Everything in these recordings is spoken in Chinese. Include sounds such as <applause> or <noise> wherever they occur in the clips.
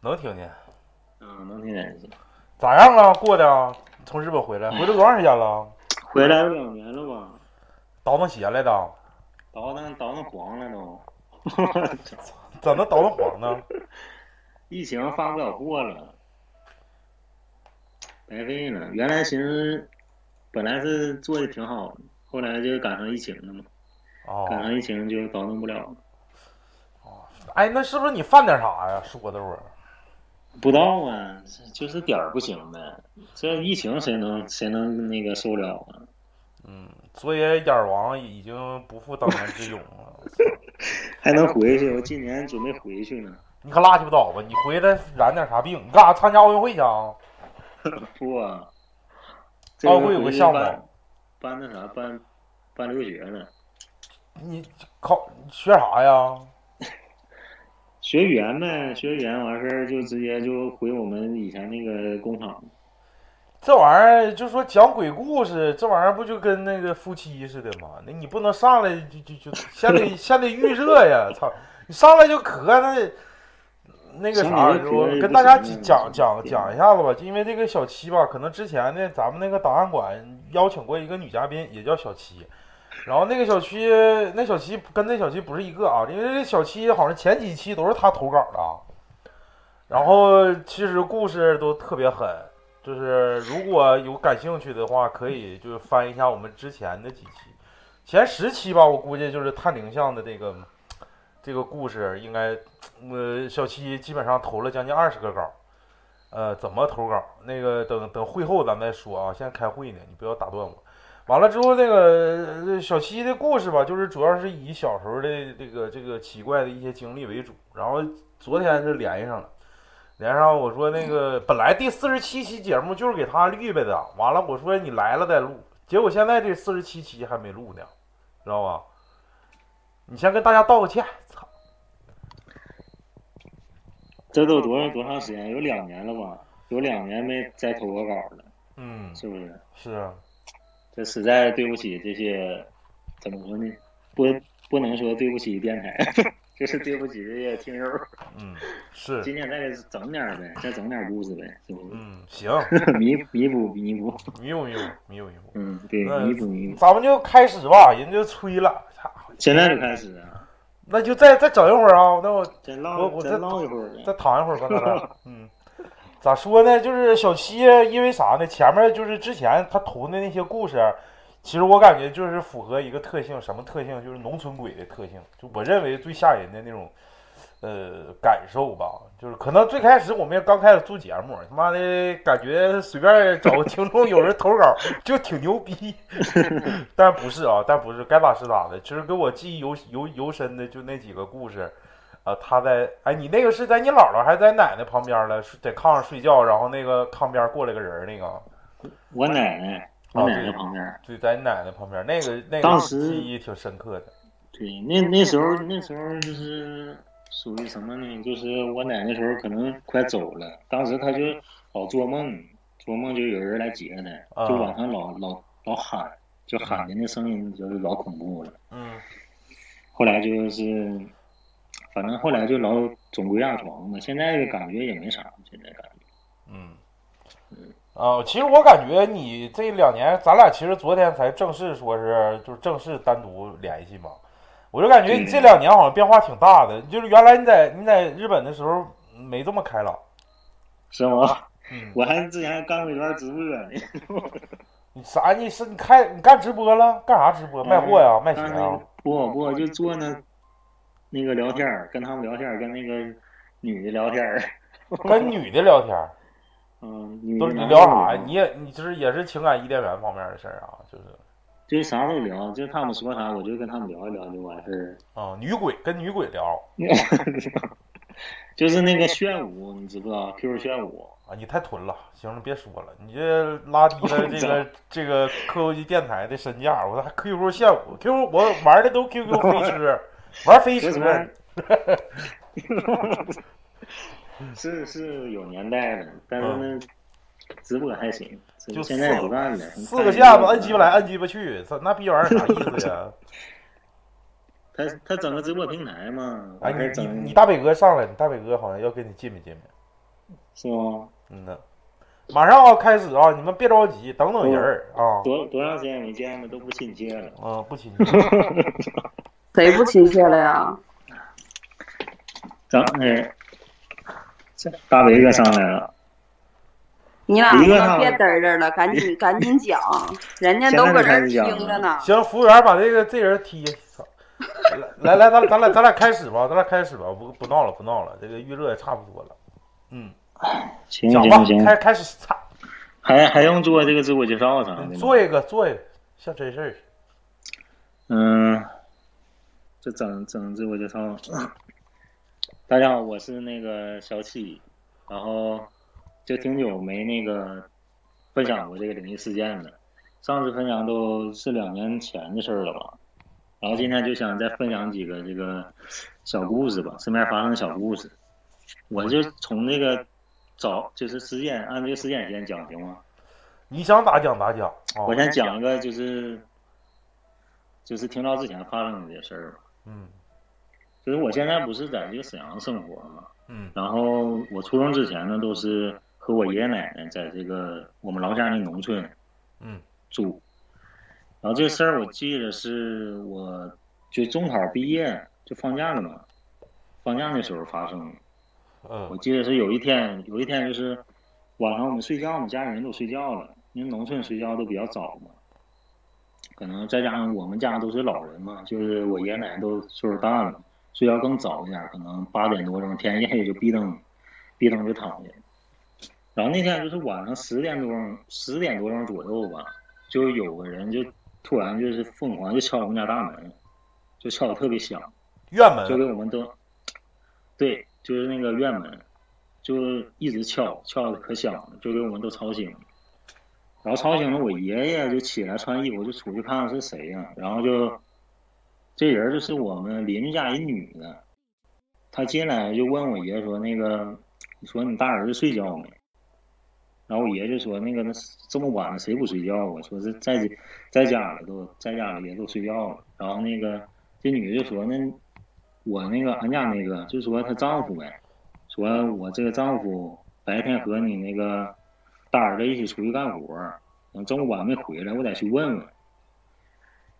能听见。嗯，能听见行。咋样啊？过的？从日本回来，回来多长时间了？<sniffs> 回来有两年了吧？倒腾鞋来的？倒腾倒腾黄了都。<laughs> 怎么倒腾黄呢？<laughs> 疫情发不了货了，白费了。原来寻思，本来是做的挺好的，后来就赶上疫情了嘛。哦。赶上疫情就倒腾不了了。哦，哎，那是不是你犯点啥呀？说的我。不知道啊，就是点儿不行呗。这疫情谁能谁能那个受了啊？嗯，所以眼王已经不复当年之勇了。<laughs> 还能回去？我今年准备回去呢。你可拉鸡巴倒吧！你回来染点啥病？你干啥参加奥运会去啊？<laughs> 不啊。奥运会有个项目。办那啥？办办留学呢。你考学啥呀？学语言呗，学员完事儿就直接就回我们以前那个工厂。这玩意儿就说讲鬼故事，这玩意儿不就跟那个夫妻似的吗？那你不能上来就就就先得 <laughs> 先得预热呀！操，你上来就咳那那个啥，我跟大家讲讲讲一下子吧。因为这个小七吧，可能之前呢，咱们那个档案馆邀请过一个女嘉宾，也叫小七。然后那个小七，那小七跟那小七不是一个啊，因为这小七好像前几期都是他投稿的。然后其实故事都特别狠。就是如果有感兴趣的话，可以就是翻一下我们之前的几期，前十期吧，我估计就是探灵像的这个这个故事，应该呃小七基本上投了将近二十个稿，呃，怎么投稿？那个等等会后咱们再说啊，现在开会呢，你不要打断我。完了之后，那个小七的故事吧，就是主要是以小时候的这个这个奇怪的一些经历为主，然后昨天是连上了。连上我说那个本来第四十七期节目就是给他预备的，完了我说你来了再录，结果现在这四十七期还没录呢，知道吧？你先跟大家道个歉，操！这都多少多长时间？有两年了吧？有两年没再投过稿了，嗯，是不是？是啊，这实在对不起这些，怎么说呢？不不能说对不起电台。<laughs> 就是对不起这些听友。嗯，是。今天再给整点呗，再整点故事呗，是不是？嗯，行。<laughs> 弥弥补弥补弥补弥补弥补弥补。嗯，对，弥补弥补。咱们就开始吧，人就催了。现在就开始啊？那就再再整一会儿啊，那我我我再唠一会儿，再躺一会儿吧，咱俩。<laughs> 嗯，咋说呢？就是小七，因为啥呢？前面就是之前他投的那些故事。其实我感觉就是符合一个特性，什么特性？就是农村鬼的特性。就我认为最吓人的那种，呃，感受吧。就是可能最开始我们刚开始做节目，他妈的感觉随便找个听众有人投稿就挺牛逼，<laughs> 但不是啊，但不是该咋是咋的。其实给我记忆犹犹犹深的就那几个故事，呃，他在哎，你那个是在你姥姥还是在奶奶旁边了？在炕上睡觉，然后那个炕边过来个人那个，我奶奶。我奶奶旁边，对，在你奶奶旁边，那个那个记忆挺深刻的。对，那那时候那时候就是属于什么呢？就是我奶奶时候可能快走了，当时她就老做梦，做梦就有人来接她，就晚上老老老喊，就喊的那声音就是老恐怖了。嗯。后来就是，反正后来就老总归压床嘛。现在感觉也没啥，现在感觉。嗯。嗯。啊，其实我感觉你这两年，咱俩其实昨天才正式说是，就是正式单独联系嘛。我就感觉你这两年好像变化挺大的，就是原来你在你在日本的时候没这么开朗，是吗？嗯，我还之前还干过一段直播呢。<laughs> 你啥？你是你开你干直播了？干啥直播？卖货呀？卖鞋啊？不不，就做那那个聊天儿跟他们聊天儿跟那个女的聊天儿 <laughs> 跟女的聊天儿 <laughs> 嗯，都是你聊啥呀？你也你就是也是情感伊甸园方面的事儿啊，就是，就是啥都聊，就是他们说啥，我就跟他们聊一聊就完事儿。啊，女鬼跟女鬼聊，<laughs> 就是那个炫舞，你知不知道？QQ 炫舞啊，你太囤了，行了，别说了，你这拉低了这个这个科技电台的身价。我说还 QQ 炫舞，QQ 我玩的都 QQ 飞车，玩飞车。<laughs> 是是有年代的，但是呢，直播还行，就现在不干了。四个下巴，摁鸡巴来，摁鸡巴去，那逼玩意儿啥意思呀？<laughs> 他他整个直播平台嘛，哎，你你你大北哥上来，你大北哥好像要跟你见面见面。是吗？嗯呐，马上要开始啊，你们别着急，等等人儿啊。多多长时间没见了，都不亲切了。嗯，不亲切。<laughs> 谁不亲切了呀？张哎，这大伟哥上来了，你俩别嘚儿嘚了，赶紧 <laughs> 赶紧讲，人家都搁这听着呢。行，服务员把这个这人踢下去。操来来，咱咱俩咱俩开始吧，咱俩开始吧，不不闹了不闹了，这个预热也差不多了。嗯，行讲吧行，行，开开始擦，还还用做这个自我介绍啥的吗？做一个做一个，像真事儿。嗯，这整整自我介绍。大家好，我是那个小七，然后就挺久没那个分享过这个灵异事件了。上次分享都是两年前的事儿了吧？然后今天就想再分享几个这个小故事吧，身边发生的小故事。我就从那个早就是时间按这个时间先讲行吗？你想咋讲咋讲啊。我先讲一个就是就是挺早之前发生的这些事儿吧。嗯就是我现在不是在这个沈阳生活嘛，嗯然后我初中之前呢都是和我爷爷奶奶在这个我们老家那农村嗯住，然后这个事儿我记得是我就中考毕业就放假了嘛，放假那时候发生的。我嗯记得是有一天，有一天就是晚上我们睡觉，我们家里人都睡觉了，因为农村睡觉都比较早嘛。可能再加上我们家都是老人嘛，就是我爷爷奶奶都岁数大了，睡觉更早一点，可能八点多钟天一黑就闭灯，闭灯就躺下。然后那天就是晚上十点多钟，十点多钟左右吧，就有个人就突然就是疯狂就敲我们家大门，就敲的特别响。院门就给我们都，对，就是那个院门，就一直敲，敲的可响了，就给我们都吵醒了。然后吵醒了，我爷爷就起来穿衣服就出去看看是谁呀、然后就这人就是我们邻居家一女的，她进来就问我爷说那个，说你大儿子睡觉没？然后我爷就说那个那这么晚了谁不睡觉啊？说是在在家里都在家里也都睡觉了。然后那个这女的就说那我那个俺家那个就说她丈夫呗，说我这个丈夫白天和你那个大儿子一起出去干活儿，等这么晚没回来，我得去问问。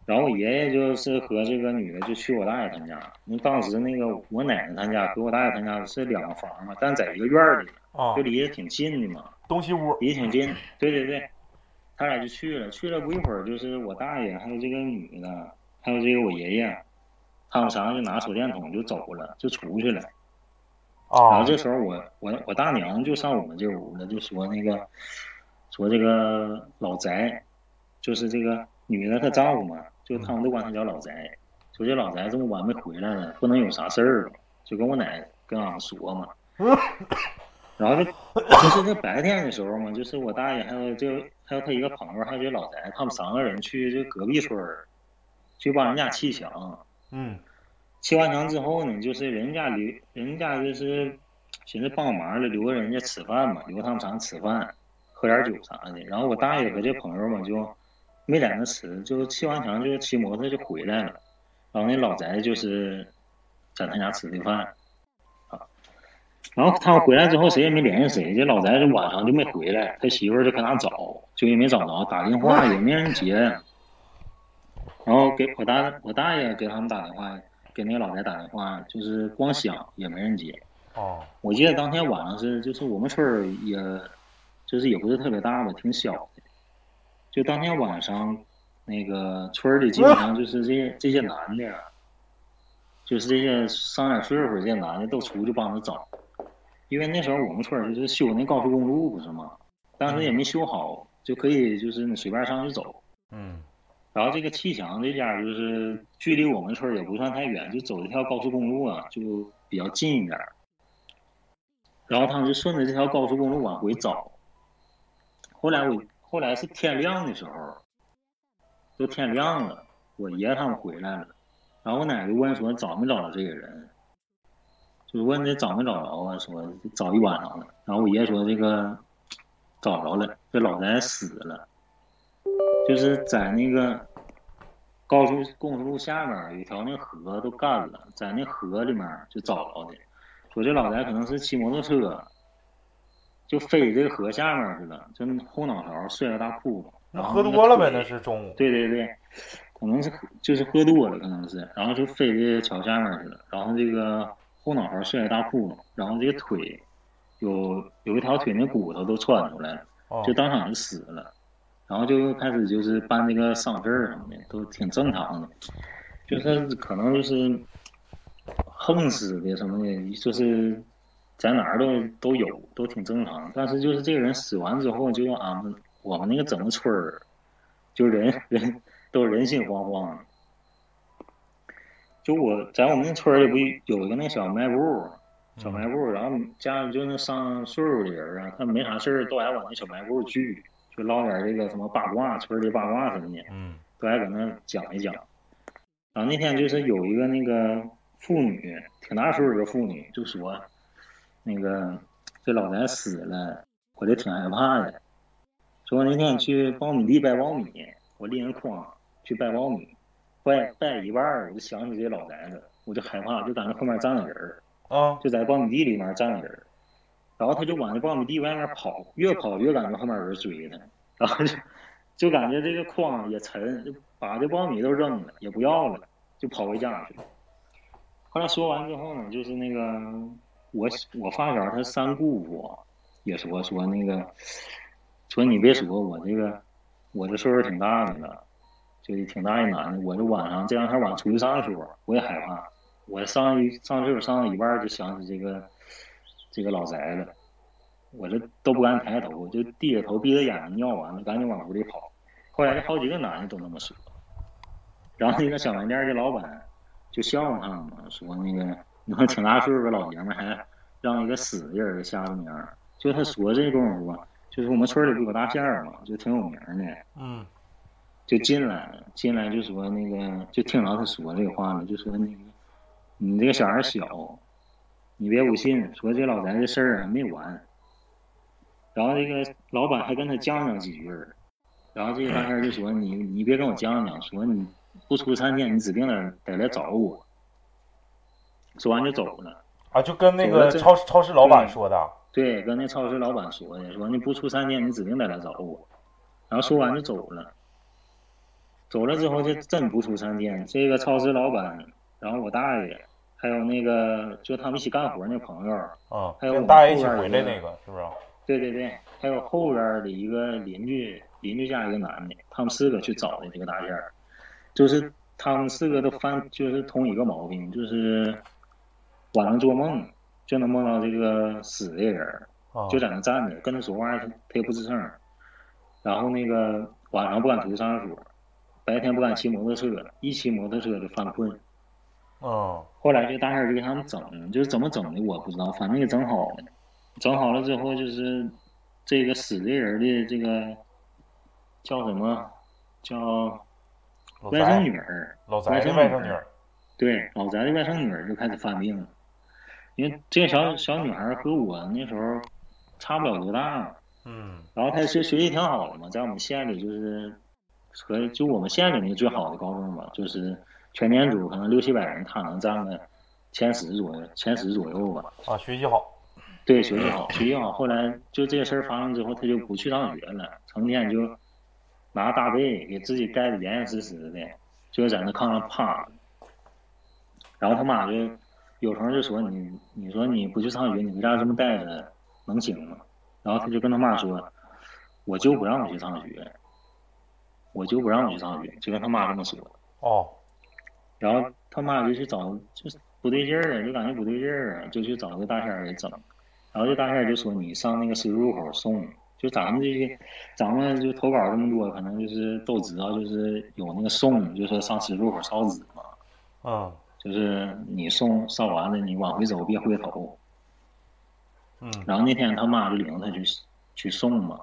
然后我爷爷就是和这个女的就去我大爷他们家，因为当时那个我奶奶他家和我大爷他家是两个房嘛，但在一个院儿里，啊就，离得挺近的嘛。东西屋。离挺近，对对对，他俩就去了，去了不一会儿，就是我大爷还有这个女的，还有这个我爷爷，他们仨就拿手电筒就走了，就出去了。然啊后这时候我我我大娘就上我们这屋了，就说那个说这个老宅，就是这个女的她丈夫嘛，就他们都管他叫老宅，说这老宅这么晚没回来了，不能有啥事儿，就跟我奶跟俺说嘛。<laughs> 然后就就是这白天的时候嘛，就是我大爷还有就还有他一个朋友，还有这老宅，他们三个人去这隔壁村儿去帮人家砌墙。嗯砌完墙之后呢，就是人家留，人家就是寻思帮忙了，留个人家吃饭嘛，留他们仨吃饭，喝点酒啥的。然后我大爷和这朋友嘛就没在那吃，就砌完墙就骑摩托就回来了。然后那老宅就是在他家吃的饭啊。然后他们回来之后，谁也没联系谁，这老宅就晚上就没回来，他媳妇就搁那找，就也没找着，打电话也没人接。然后给我大我大爷给他们打电话，给那个老宅打电话，就是光响也没人接。哦我记得当天晚上是，就是我们村儿也，就是也不是特别大吧，挺小的。就当天晚上，那个村儿里基本上就是这些这些男的，就是这些上点岁数这些男的都出去帮着找，因为那时候我们村儿就是修那高速公路不是吗？当时也没修好，就可以就是你随便上去走。嗯然后这个砌墙这家就是距离我们村也不算太远，就走一条高速公路啊，就比较近一点。然后他们就顺着这条高速公路往回找。后来我后来是天亮的时候，都天亮了，我爷他们回来了，然后我奶奶问说找没找着这个人，就问这找没找着啊，说找一晚上了。然后我爷说这个找着了，这老宅死了。就是在那个高速公路下面有一条那河都干了，在那河里面就找着的。说这老宅可能是骑摩托车，就飞这个河下面去了，就后脑勺摔个大窟窿。那喝多了呗？那是中午。对对对，可能是就是喝多了，可能是，然后就飞这桥下面去了，然后这个后脑勺摔个大窟窿，然后这个腿有有一条腿那骨头都穿出来了，就当场就死了。然后就开始就是办那个丧事儿什么的，都挺正常的，就是可能就是横死的什么的，就是在哪儿都都有，都挺正常。但是就是这个人死完之后，就俺们我们那个整个村儿，就人人都人心惶惶。就我在我们那村儿里不有一个那小卖部，小卖部，然后家里就那上岁数的人啊，他没啥事儿都爱往那小卖部聚。就唠点这个什么八卦，村里八卦什么的，嗯，都爱搁那讲一讲。然后那天就是有一个那个妇女，挺大岁数的妇女，就说那个这老宅死了，我就挺害怕的。说那天去苞米地掰苞米，我拎着筐去掰苞米，掰掰一半儿我就想起这老宅子，我就害怕，就感觉后面站个人儿，啊，就在苞米地里面站个人儿。然后他就往那苞米地外面跑，越跑越感觉后面有人追他，然后就就感觉这个筐也沉，就把这苞米都扔了，也不要了，就跑回家去了。后来说完之后呢，就是那个我我发小他三姑父也说说那个说你别说我这个我这岁数挺大的了，就是挺大一男的，我这晚上这两天晚上出去上的时候，我也害怕，我上一上厕所上到一半就想起这个。这个老宅子，我这都不敢抬头，就低着头闭着眼睛尿完了，赶紧往屋里跑。后来好几个男的都那么说，然后那个小卖店的老板就笑话他们，说那个你说挺大岁数的老爷们还让一个死的人给吓着名儿。就他说这功夫吧，就是我们村里不有大仙儿嘛，就挺有名的。嗯。就进来，进来就说那个，就听着他说这个话了，就说那个你这个小孩小。你别不信，说这老宅的事儿还没完。然后这个老板还跟他犟上几句儿，然后这个大仙就说：“你你别跟我犟了，说你不出三天，你指定得得来找我。”说完就走了。啊，就跟那个超超市老板说的。对，跟那超市老板说的，说你不出三天，你指定得来找我。然后说完就走了。走了之后就真不出三天，这个超市老板，然后我大爷。还有那个，就他们一起干活那朋友，啊，还有大爷一起回来那个，是不是？对对对，还有后边的一个邻居，邻居家一个男的，他们四个去找的这个大仙儿，就是他们四个都犯，就是同一个毛病，就是晚上做梦就能梦到这个死的人，就在那站着，跟他说话他他也不吱声，然后那个晚上不敢出去上厕所，白天不敢骑摩托车，一骑摩托车就犯困。哦，后来就大仙就给他们整，就是怎么整的我不知道，反正给整好了。整好了之后，就是这个死的人的这个叫什么？叫外甥女儿。老宅的外甥女儿。对，老宅的外甥女儿就开始犯病了。因为这个小小女孩和我那时候差不了多大。嗯。然后她学学习挺好的嘛，在我们县里就是和就我们县里那最好的高中嘛，就是。全年组可能六七百人，他能占个前十左右，前十左右吧。啊，学习好。对，学习好，学习好。后来就这个事儿发生之后，他就不去上学了，成天就拿大被给自己盖得严严实实的，就在那炕上趴着。然后他妈就有时候就说你，你说你不去上学，你在家这么待着能行吗？然后他就跟他妈说，我就不让我去上学，我就不让我去上学，就跟他妈这么说。哦。然后他妈就去找，就是不对劲儿啊，就感觉不对劲儿啊，就去找这大仙儿给整。然后这大仙儿就说：“你上那个十字路口送，就咱们这些，咱们就投稿这么多，可能就是都知道，就是有那个送，就说上十字路口烧纸嘛。啊。就是你送烧完了，你往回走别回头。嗯。然后那天他妈就领他去去送嘛，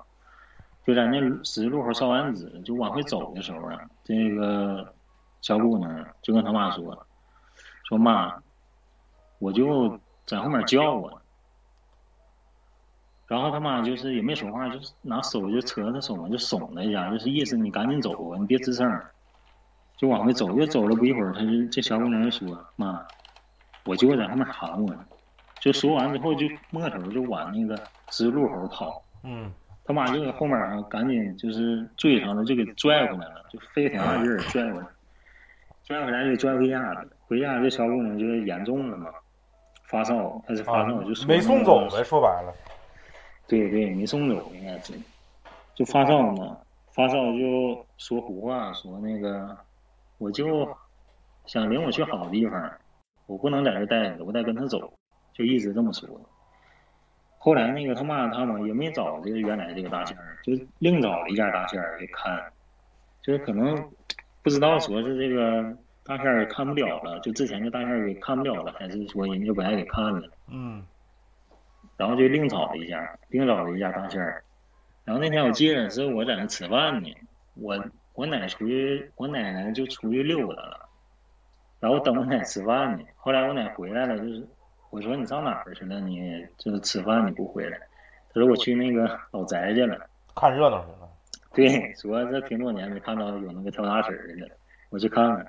就在那十字路口烧完纸，就往回走的时候啊，这个。小姑娘就跟他妈说：“说妈，我就在后面叫我。”然后他妈就是也没说话，就是拿手就扯他手嘛，就耸了一下，就是意思你赶紧走啊，你别吱声。就往回走，又走了不一会儿，他就这小姑娘就说：“妈，我就在后面喊我呢。”就说完之后，就摸头就往那个十字路口跑。嗯。他妈就在后面啊，赶紧就是追上了，就给拽回来了，就费挺大劲儿拽回来，拽回来就拽回家了。回家这小姑娘就严重了嘛，发烧还是发烧，就没送走呗，说白了。对对，没送走应该是，就发烧嘛，发烧就说胡话，说那个我就想领我去好地方，我不能在这待着，我得跟他走，就一直这么说。后来那个他妈他们也没找这个原来这个大仙儿，就另找了一家大仙儿给看，就是可能不知道说是这个大仙儿看不了了，就之前这大仙儿给看不了了，还是说人家不爱给看了。嗯。然后就另找了一家，另找了一家大仙儿。然后那天我记得是我在那吃饭呢，我我奶出去，我奶奶就出去溜达了，然后等我奶吃饭呢。后来我奶回来了，就是我说你上哪儿去了？你就是吃饭你不回来？他说我去那个老宅去了，看热闹去了。对，说这挺多年没看到有那个跳大神的了，我去看看。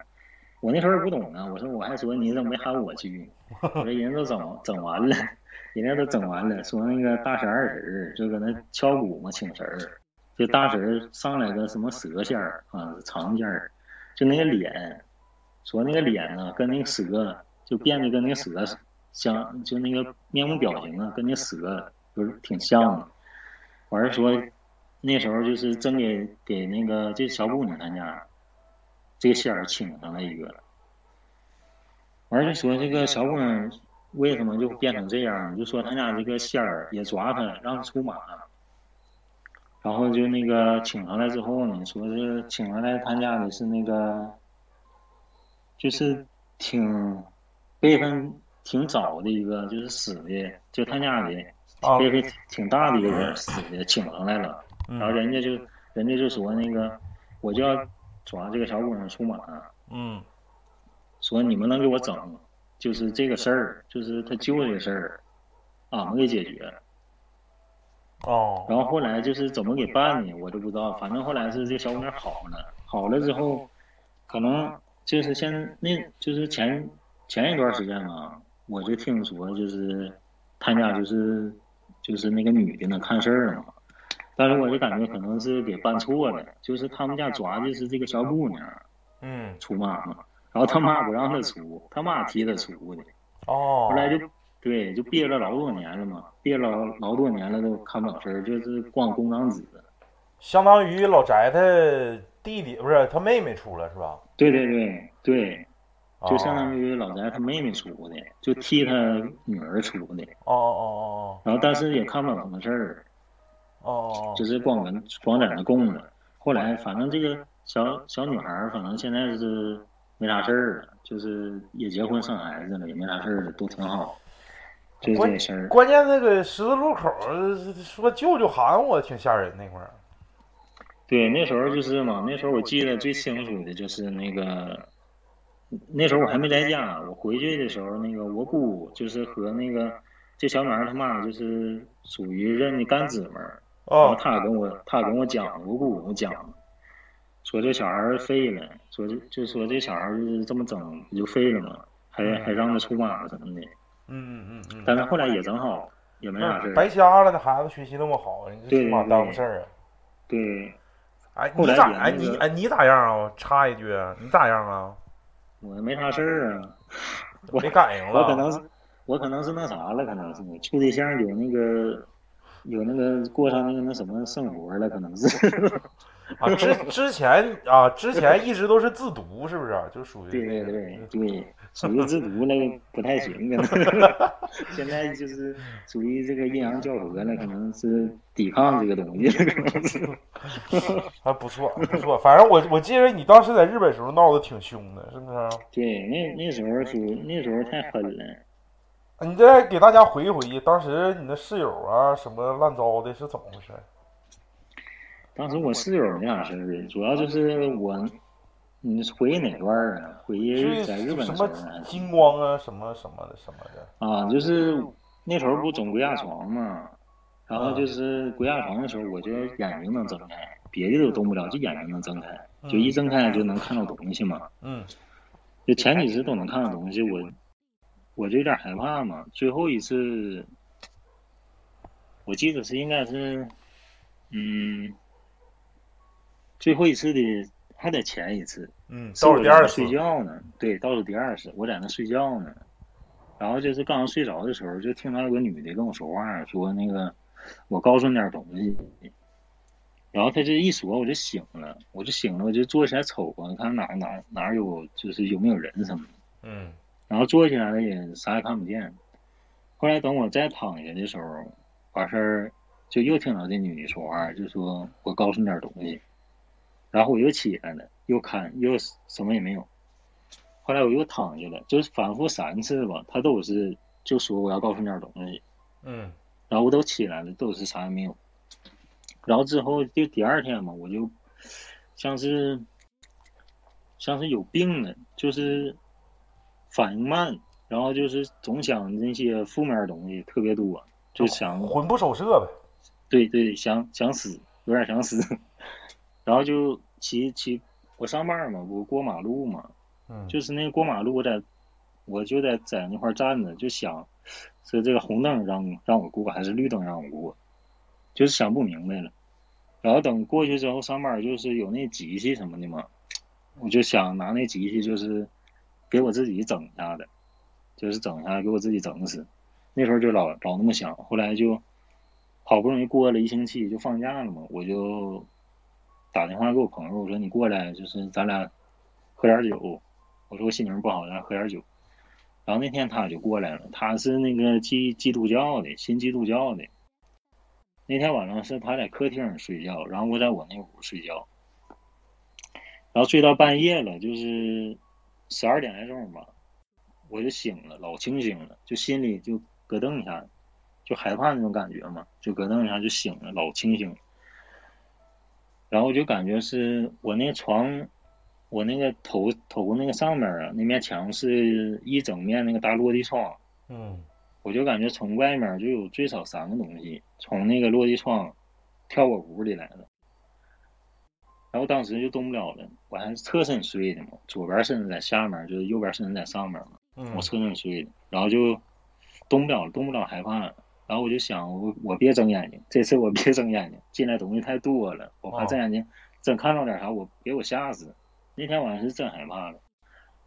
我那时候不懂啊，我说我还说你怎么没喊我去？我说人都整整完了。人家都整完了，说那个大神二神就搁那敲鼓嘛，请神儿。这大神上来个什么蛇仙儿啊，长仙儿，就那个脸，说那个脸呢跟那个蛇就变得跟那个蛇像，就那个面目表情啊跟那蛇就是挺像的。完事说那时候就是真给给那个这小姑娘他家这个仙儿请上了一个。完就说这个小姑娘。为什么就变成这样？就说他家这个仙儿也抓他，让他出马，然后就那个请上来之后呢，说是请上来他家的是那个，就是挺辈分挺早的一个，就是死的，就他家的辈分挺大的一个人死的，请上来了，然后人家就人家就说那个我就要抓这个小姑娘出马，嗯，说你们能给我整？就是这个事儿，就是他舅这个事儿，俺们给解决。哦。然后后来就是怎么给办呢？我都不知道。反正后来是这小姑娘好了，好了之后，可能就是现那，就是前前一段时间嘛，我就听说就是他家就是就是那个女的呢看事儿嘛，但是我就感觉可能是给办错了，就是他们家抓的是这个小姑娘，嗯，出马嘛。然后他妈不让她出，他妈替她出的。哦。后来就对，就憋了老多年了嘛，憋了老多年了都看不了事儿，就是光公章子。相当于老宅他弟弟不是他妹妹出了是吧？对对对对，就相当于老宅他妹妹出的，就替他女儿出的。哦哦哦哦。然后但是也看不了什么事儿。哦。就是光跟光在那供着。后来反正这个小小女孩反正现在是。没啥事儿了，就是也结婚生孩子了，也没啥事儿了，都挺好。就这事儿。关键那个十字路口说舅舅喊我，挺吓人那块儿。对，那时候就是嘛，那时候我记得最清楚的就是那个，那时候我还没在家，我回去的时候，那个我姑就是和那个这小女孩她妈就是属于认的干姊妹儿，然后他跟我他跟我讲，我姑跟我讲。说这小孩废了，说就就说这小孩就是这么整，不就废了吗？还还让他出马什么的。嗯嗯嗯嗯。但是后来也整好，也没啥事白瞎了，那孩子学习那么好，你这出马耽误事儿啊。对。哎，你咋哎你哎你咋样啊？插一句，你咋样啊？我没啥事儿啊。我没感应了。<laughs> 我可能是我可能是那啥了，可能是处对象有那个有那个过上那个那什么生活了，可能是。<laughs> 啊，之之前啊，之前一直都是自读，是不是？就属于对对对对，属于自读那个不太行啊。<laughs> 现在就是属于这个阴阳教合了，可能是抵抗这个东西，<laughs> 可能是。还不错不错，反正我我记得你当时在日本时候闹得挺凶的，是不是？对，那那时候属那时候太狠了。你再给大家回忆回忆，当时你的室友啊，什么乱糟的，是怎么回事？当时我室友没啥事儿，主要就是我，你回忆哪段啊？回忆在日本的时候。金光啊，什么什么的什么的。啊，就是那时候不总鬼压床嘛，然后就是鬼压床的时候，我就眼睛能睁开，别的都动不了，就眼睛能睁开。就一睁开就能看到东西嘛。嗯。就前几次都能看到东西，我我就有点害怕嘛。最后一次，我记得是应该是，嗯，最后一次的还得前一次。嗯，倒数第二次。睡觉呢，对，倒数第二次，我在那睡觉呢。然后就是刚睡着的时候，就听到有个女的跟我说话，说那个我告诉你点东西。然后他这一说，我就醒了，我就醒了，我就坐起来瞅啊，看哪哪哪有就是有没有人什么的。嗯。然后坐起来了也啥也看不见。后来等我再躺下的时候，完事儿就又听到这女的说话，就说我告诉你点东西。然后我又起来了，又看又什么也没有。后来我又躺下了，就是反复三次吧，他都是就说我要告诉你点东西。嗯。然后我都起来了，都是啥也没有。然后之后就第二天嘛，我就像是像是有病了，就是反应慢，然后就是总想那些负面东西特别多，就想魂不守舍呗。对对，想想死，有点想死。<laughs> 然后就骑骑，我上班嘛，我过马路嘛，嗯就是那个过马路，我在我就在在那块站着，就想是这个红灯让让我过还是绿灯让我过，就是想不明白了。然后等过去之后上班就是有那机器什么的嘛，我就想拿那机器就是给我自己整一下的，就是整一下给我自己整死。那时候就老老那么想，后来就好不容易过了一星期就放假了嘛，我就打电话给我朋友，我说你过来，就是咱俩喝点酒。我说我心情不好，咱喝点酒。然后那天他就过来了，他是那个基基督教的，信基督教的。那天晚上是他在客厅睡觉，然后我在我那屋睡觉，然后睡到半夜了，就是十二点来钟吧，我就醒了，老清醒了，就心里就咯噔一下，就害怕那种感觉嘛，就咯噔一下就醒了，老清醒。然后我就感觉是我那床，我那个头头那个上面啊，那面墙是一整面那个大落地窗，嗯。我就感觉从外面就有最少三个东西从那个落地窗跳我屋里来了，然后当时就动不了了，我还是侧身睡的嘛，左边身子在下面，就是右边身子在上面嘛，我侧身睡的，然后就动不了了，动不了，害怕了，然后我就想，我我别睁眼睛，这次我别睁眼睛，进来东西太多了，我怕睁眼睛真看到点啥，我给我吓死。那天晚上是真害怕了，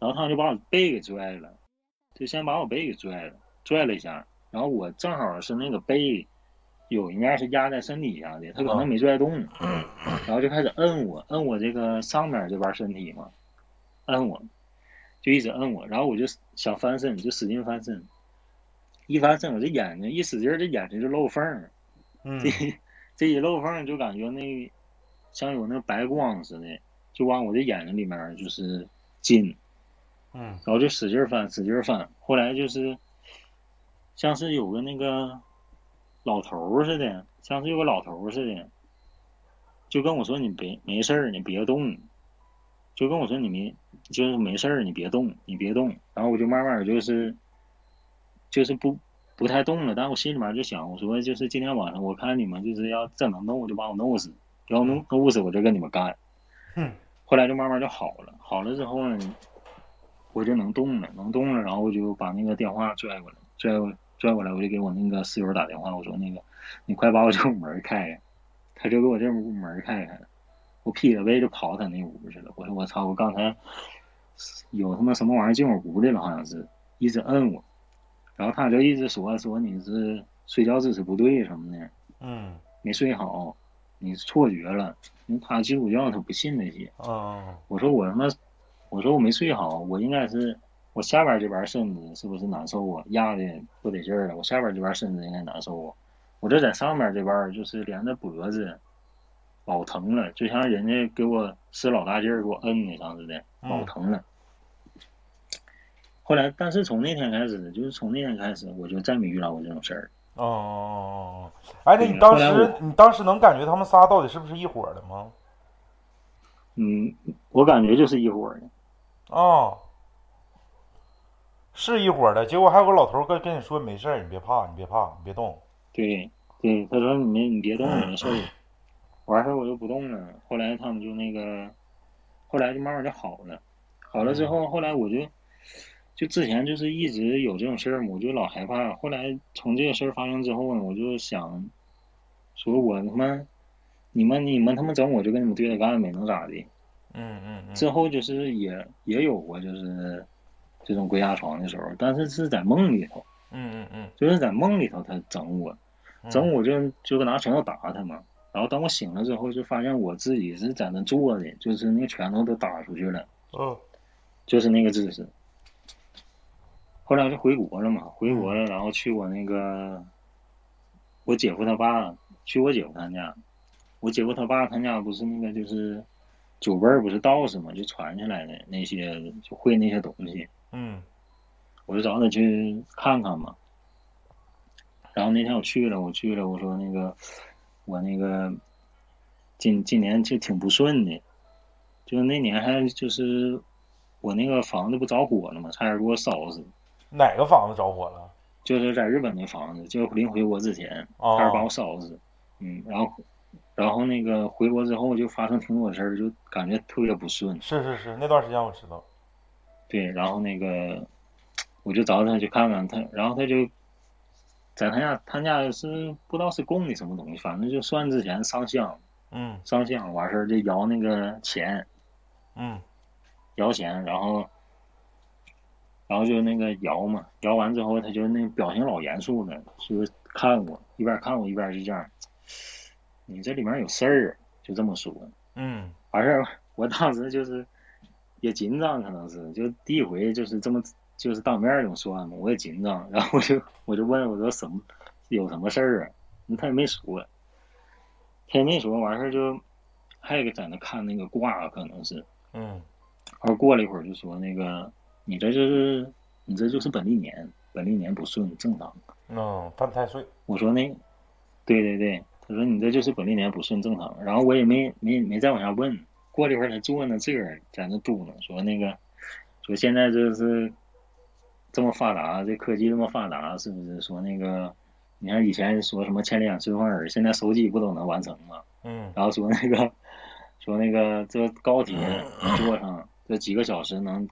然后他们就把我被给拽了，就先把我被给拽了。拽了一下，然后我正好是那个背有一面是压在身体下的，他可能没拽动，然后就开始摁我，摁我这个上面这边身体嘛，摁我，就一直摁我，然后我就想翻身，就使劲翻身，一翻身我这眼睛一使劲，这眼睛就漏缝，<laughs> 这这一漏缝就感觉那像有那白光似的，就往我的眼睛里面就是进，嗯，然后就使劲翻，使劲翻，后来就是。像是有个那个老头似的，像是有个老头似的，就跟我说：“你别没事儿，你别动。”就跟我说：“你没就是没事儿，你别动，你别动。”然后我就慢慢就是就是不不太动了，但我心里面就想：“我说就是今天晚上，我看你们就是要再能弄，就把我弄死；要弄弄死，我就跟你们干。”嗯。后来就慢慢就好了，好了之后呢，我就能动了，能动了，然后我就把那个电话拽过来，拽过来。拽过来，我就给我那个室友打电话，我说那个，你快把我这屋门开开。他就给我这屋门开开了，我披着被就跑他那屋去了。我说我操，我刚才有他妈什么玩意进我屋里了，好像是一直摁我，然后他就一直说说你是睡觉姿势不对什么的，嗯，没睡好，你错觉了，因为他基督教他不信那些。啊，我说我他妈，我说我没睡好，我应该是。我下边这边身子是不是难受啊？压的不得劲儿了。我下边这边身子应该难受啊。我这在上面这边就是连着脖子，老疼了，就像人家给我使老大劲儿给我摁的上似的，老疼了。后来，但是从那天开始，就是从那天开始，我就再没遇到过这种事儿。哦哦哦！哎，那你当时你当时能感觉他们仨到底是不是一伙的吗？嗯，我感觉就是一伙的。哦。是一伙的，结果还有个老头跟跟你说没事儿，你别怕，你别怕，你别动。对对，他说你你别动，没事儿。完事儿我就不动了。后来他们就那个后来就慢慢就好了，好了之后，后来我就就之前就是一直有这种事儿嘛，我就老害怕。后来从这个事儿发生之后呢，我就想说，我他妈你们你们他妈整我就跟你们对着干呗，能咋的？嗯嗯嗯。之后就是也也有过就是这种鬼压床的时候，但是是在梦里头。嗯嗯嗯。就是在梦里头他整我，整我就就拿拳头打他嘛。然后当我醒了之后，就发现我自己是在那坐的，就是那个拳头都打出去了。嗯。就是那个姿势。后来我就回国了嘛，回国了，然后去我那个我姐夫他爸，去我姐夫他家。我姐夫他爸他家不是那个就是祖辈儿不是道士嘛，就传下来的那些就会那些东西。嗯。我就找他去看看嘛。然后那天我去了，我去了，我说那个。我那个今今年就挺不顺的，就那年还就是我那个房子不着火了嘛？差点给我烧死。哪个房子着火了？就是在日本那房子，就临回国之前，差点把我烧死。嗯，然后然后那个回国之后就发生挺多事儿，就感觉特别不顺。是是是，那段时间我知道。对，然后那个我就找他去看看他，然后他就。在他家，他家是不知道是供的什么东西，反正就算之前上香，嗯，上香完事儿就摇那个钱，嗯，摇钱，然后，然后就那个摇嘛，摇完之后他就那表情老严肃的，就看我，一边看我一边就这样，你这里面有事儿，就这么说，嗯，完事儿，我当时就是也紧张，可能是就第一回就是这么。就是当面这么说嘛，我也紧张，然后我就我就问我说什么有什么事儿啊？他也没说，他也没说，完事儿就还搁在那看那个卦，可能是，嗯，然后过了一会儿就说那个你这就是你这就是本历年，本历年不顺，正常。嗯，犯太岁。我说那，对对对，他说你这就是本历年不顺，正常。然后我也没没没再往下问。过了一会儿他坐那这儿在那嘟囔说那个说现在就是。这么发达，这科技这么发达，是不是说那个？你看以前说什么千里眼顺风耳，现在手机不都能完成吗？嗯。然后说那个，说那个这高铁坐上这几个小时能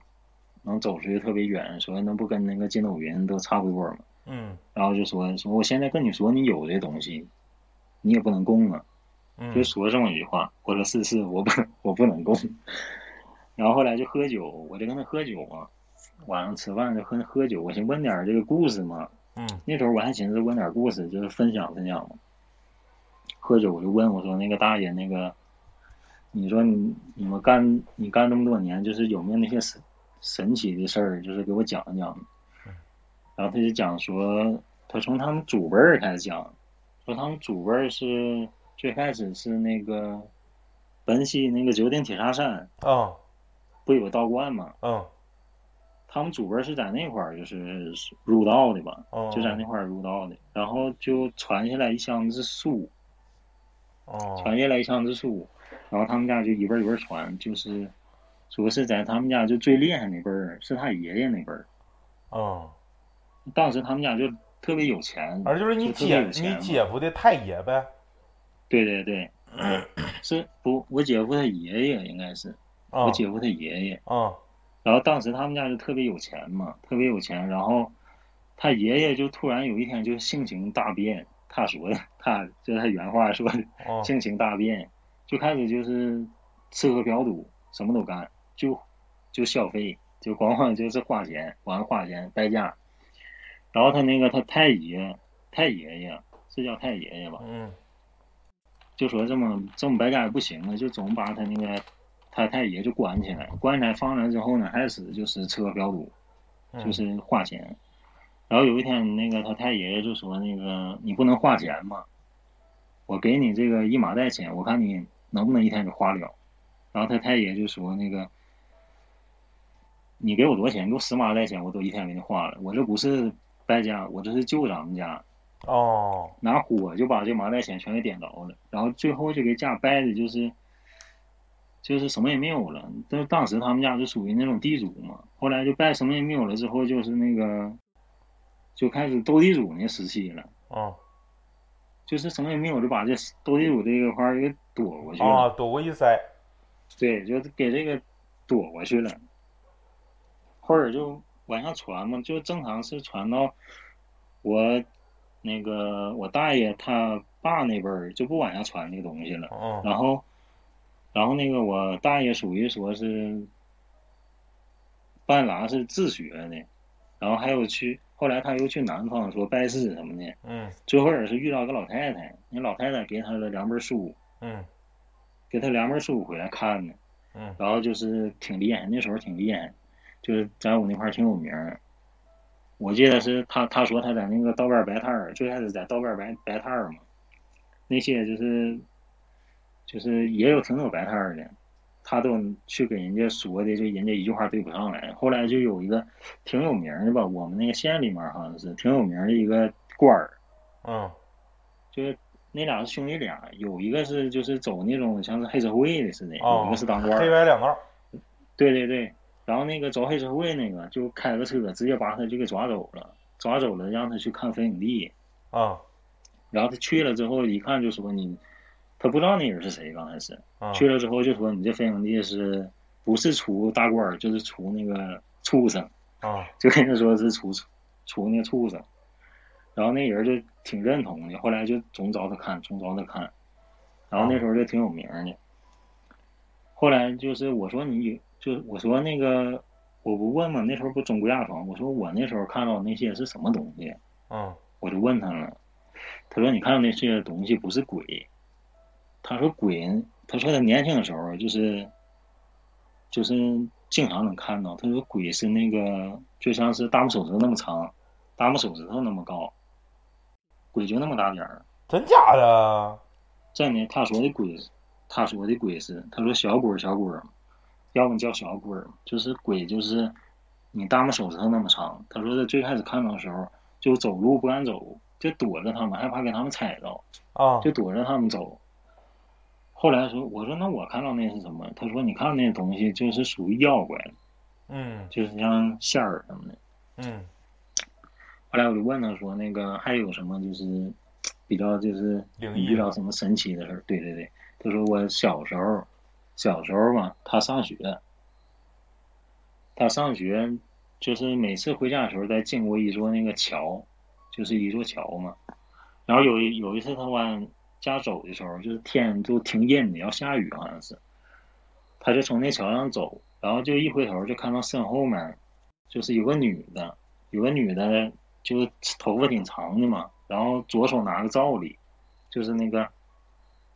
能走出去特别远，说那不跟那个筋斗云都差不多吗？嗯。然后就说说我现在跟你说，你有这东西，你也不能供啊。嗯。就说这么一句话，我说是是，我不我不能供。<laughs> 然后后来就喝酒，我就跟他喝酒嘛。晚上吃饭就喝喝酒，我寻问点这个故事嘛。嗯。那时候我还寻思问点故事，就是分享分享嘛。喝酒我就问我说：“那个大爷，那个，你说你你们干你干这么多年，就是有没有那些神神奇的事儿，就是给我讲一讲。”然后他就讲说，他从他们祖辈儿开始讲，说他们祖辈儿是最开始是那个本溪那个九鼎铁砂山啊，不有道观吗？嗯。他们祖辈是在那块儿，就是入道的吧，就在那块儿入道的，然后就传下来一箱子书，传下来一箱子书，然后他们家就一辈一辈传，就是说是在他们家就最厉害那辈儿是他爷爷那辈儿，哦，当时他们家就特别有钱，而就是你姐你姐夫的太爷呗，对对对，是不我姐夫他爷爷应该是，我姐夫他爷爷，啊。然后当时他们家就特别有钱嘛，特别有钱。然后他爷爷就突然有一天就性情大变，他说的，他就是他原话说的，性情大变，就开始就是吃喝嫖赌，什么都干，就就消费，就光光就是花钱，光花钱败家。然后他那个他太爷太爷爷是叫太爷爷吧？嗯。就说这么这么败家也不行了，就总把他那个。他太爷就关起来，关起来放了之后呢，开始就是吃喝嫖赌，就是花钱。然后有一天，那个他太爷爷就说：“那个你不能花钱嘛，我给你这个一麻袋钱，我看你能不能一天给花了。”然后他太爷就说：“那个你给我多少钱？给我十麻袋钱，我都一天给你花了。我这不是败家，我这是救咱们家。哦，拿火就把这麻袋钱全给点着了，然后最后就给家败的就是。”就是什么也没有了，但当时他们家就属于那种地主嘛，后来就败什么也没有了之后，就是那个就开始斗地主那时期了。哦，就是什么也没有，就把这斗地主这个块儿给躲过去了。啊，躲过一灾。对，就给这个躲过去了。后儿就往下传嘛，就正常是传到我那个我大爷他爸那辈儿就不往下传那个东西了。嗯然后，然后那个我大爷属于说是半拉是自学的，然后还有去后来他又去南方说拜师什么的，嗯最后也是遇到个老太太，那老太太给他了两本书，嗯给他两本书回来看的，嗯然后就是挺厉害，那时候挺厉害，就是在我那块儿挺有名儿。我记得是他他说他在那个道边摆摊儿，最开始在道边摆摆摊儿嘛，那些就是就是也有挺多摆摊儿的，他都去跟人家说的，就人家一句话对不上来。后来就有一个挺有名的吧，我们那个县里面好像是挺有名的一个官儿，嗯就是那俩是兄弟俩，有一个是就是走那种像是黑社会的似的，有哦一个是当官儿。黑白两道。对对对，然后那个走黑社会那个就开个车直接把他就给抓走了，抓走了让他去看坟影地，啊。然后他去了之后一看就说你，他不知道那人是谁，刚开始啊。去了之后就说你这坟影地是不是出大官儿就是出那个畜生，啊。就跟他说是出出那个畜生，然后那人就挺认同的，后来就总找他看，总找他看，然后那时候就挺有名的。后来就是我说你就我说那个我不问嘛，那时候不中国亚床，我说我那时候看到那些是什么东西，嗯我就问他了，他说你看到那些东西不是鬼，他说鬼，他说他年轻的时候就是就是经常能看到，他说鬼是那个就像是大拇手指头那么长，大拇手指头那么高，鬼就那么大点儿。真假的？真的，他说的鬼，他说的鬼是，他说小鬼小鬼儿，要么叫小鬼儿，就是鬼就是你大拇手指头那么长。他说他最开始看到的时候，就走路不敢走，就躲着他们，害怕给他们踩着，啊就躲着他们走。后来说，我说那我看到那是什么？他说你看那东西就是属于妖怪，嗯就是像仙儿什么的。嗯后来我就问他说，那个还有什么就是比较就是遇到什么神奇的事儿？对对对，他说我小时候，小时候嘛，他上学，他上学就是每次回家的时候，再经过一座那个桥，就是一座桥嘛。然后有有一次他往家走的时候，就是天就挺阴的，要下雨好像是，他就从那桥上走，然后就一回头就看到身后面就是有个女的，有个女的就头发挺长的嘛，然后左手拿个皂里，就是那个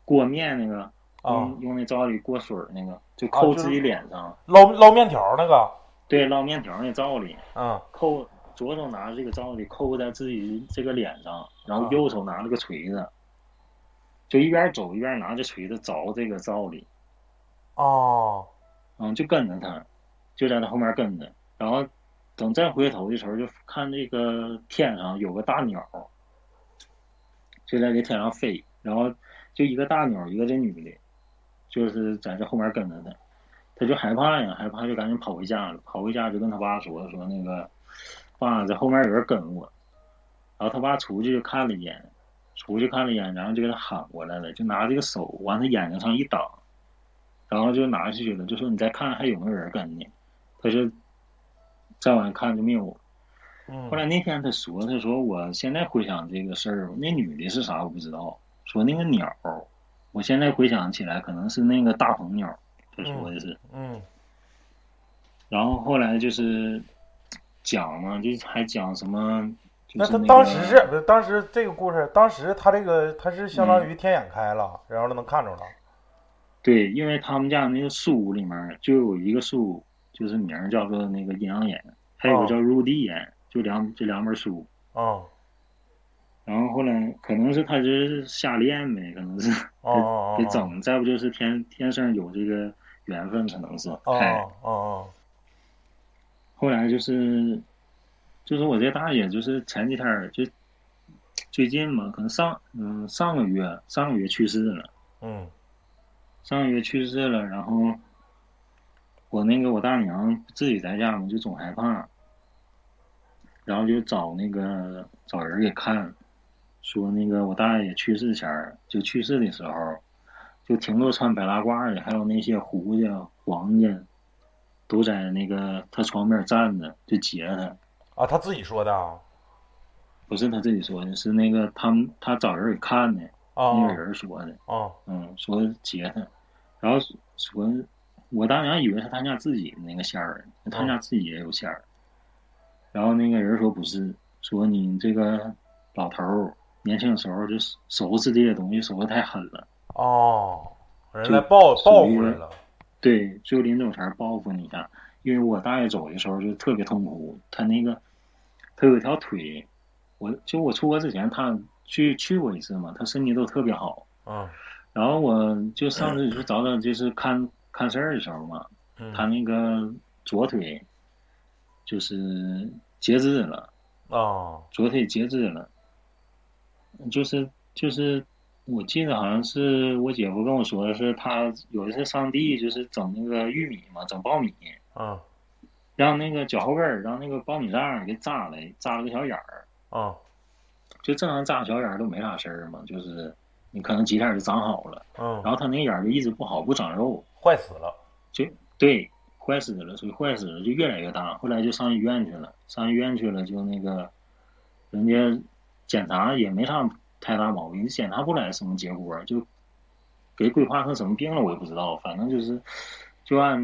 过面那个，用用那灶里过水儿那个，就扣自己脸上，捞捞面条那个。对，捞面条那灶里，嗯。扣左手拿着这个灶里扣在自己这个脸上，然后啊。右手拿了个锤子，就一边走一边拿着锤子凿这个灶里，哦。嗯，就跟着他，就在他后面跟着，然后等再回头的时候，就看这个天上有个大鸟，就在这天上飞，然后就一个大鸟，一个这女的，就是在这后面跟着他，他就害怕呀，害怕就赶紧跑回家了，跑回家就跟他爸说说那个，爸，在后面有人跟我，然后他爸出去看了一眼，出去看了一眼，然后就给他喊过来了，就拿这个手往他眼睛上一挡。然后就拿下去了，就说你再看还有没有人跟你，他说再往下看就没有。嗯后来那天他说，他说我现在回想这个事儿，那女的是啥我不知道，说那个鸟儿，我现在回想起来可能是那个大鹏鸟，他说的是。嗯然后后来就是讲嘛，就还讲什么，就那他当时是不是当时这个故事？当时他这个他是相嗯当于天眼开了，然后他能看着了。对，因为他们家那个书里面就有一个书，就是名叫做那个阴阳眼，还有个叫入地眼，就两这两本书。嗯然后后来可能是他就是瞎练呗，可能是给整，再不就是天天生有这个缘分，可能是。哦哎，哦哦后来就是就是我这大爷，就是前几天儿就最近嘛，可能上嗯上个月上个月去世了。嗯上个月去世了，然后我那个我大娘自己在家嘛，就总害怕，然后就找那个找人给看，说那个我大爷去世前儿就去世的时候，就挺多穿白大褂的，还有那些胡家、黄家，都在那个他床边站着，就截他。啊，他自己说的啊？不是他自己说的，是那个他们他找人给看的，那个人说的。啊。嗯，说截他，然后说，我大娘以为是他家自己的那个仙儿，他家自己也有仙儿。然后那个人说不是，说你这个老头儿年轻的时候就收拾这些东西收拾太狠了。哦。人来报报复来了。对，就临走前报复你一下，因为我大爷走的时候就特别痛苦，他那个他有一条腿，我就我出国之前他去去过一次嘛，他身体都特别好。嗯。然后我就上次就找他，就是看看事儿的时候嘛，他那个左腿就是截肢了。啊。左腿截肢了，就是就是。我记得好像是我姐夫跟我说的是，他有一次上地就是整那个玉米嘛，整苞米，啊，让那个脚后跟儿让那个苞米渣给扎了，扎了个小眼儿，啊，就正常扎小眼儿都没啥事儿嘛，就是你可能几天就长好了，嗯，然后他那个眼儿就一直不好，不长肉，坏死了，就对，坏死了，所以坏死了就越来越大，后来就上医院去了，上医院去了就那个，人家检查也没啥。太大毛病，检查不来什么结果，就给规划成什么病了，我也不知道。反正就是，就按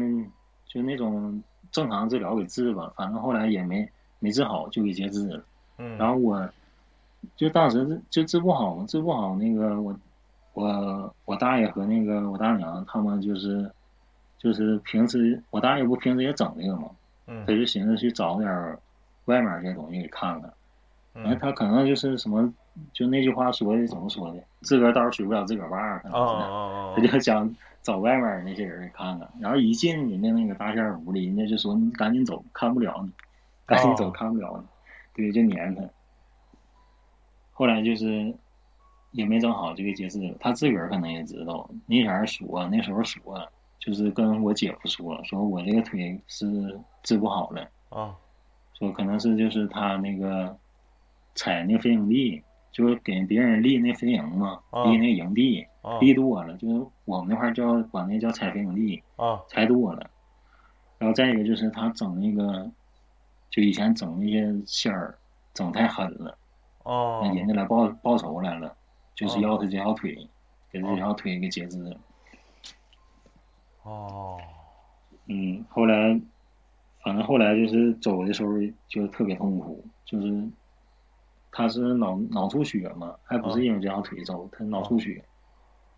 就那种正常治疗给治吧。反正后来也没没治好，就给截肢了。嗯。然后我，就当时就治不好嘛，治不好那个我我我大爷和那个我大娘他们就是就是平时我大爷不平时也整这个嘛，嗯。他就寻思去找点外面这些东西给看看，嗯。他可能就是什么。就那句话说的怎么说的？自个儿刀儿不了自个儿把儿，<laughs> 他就想找外面那些人看看。然后一进人家那个大仙屋里，人家就说你赶紧走，看不了你，赶紧走，看不了你。对，就撵他。后来就是也没整好，就给截肢了。他自个儿可能也知道，那前儿说那时候说，就是跟我姐夫说，说我这个腿是治不好了。啊，说可能是就是他那个踩那飞行地。就是给别人立那飞营嘛，立那营地，立多了，就是我们那块儿叫管那叫踩飞营地，踩多了。然后再一个就是他整那个，就以前整那些仙儿，整太狠了，那人家来报报仇来了，就是要他这条腿，给这条腿给截肢了。哦，嗯，后来，反正后来就是走的时候就特别痛苦，就是。他是脑脑出血嘛，还不是因为这条腿走，他脑出血，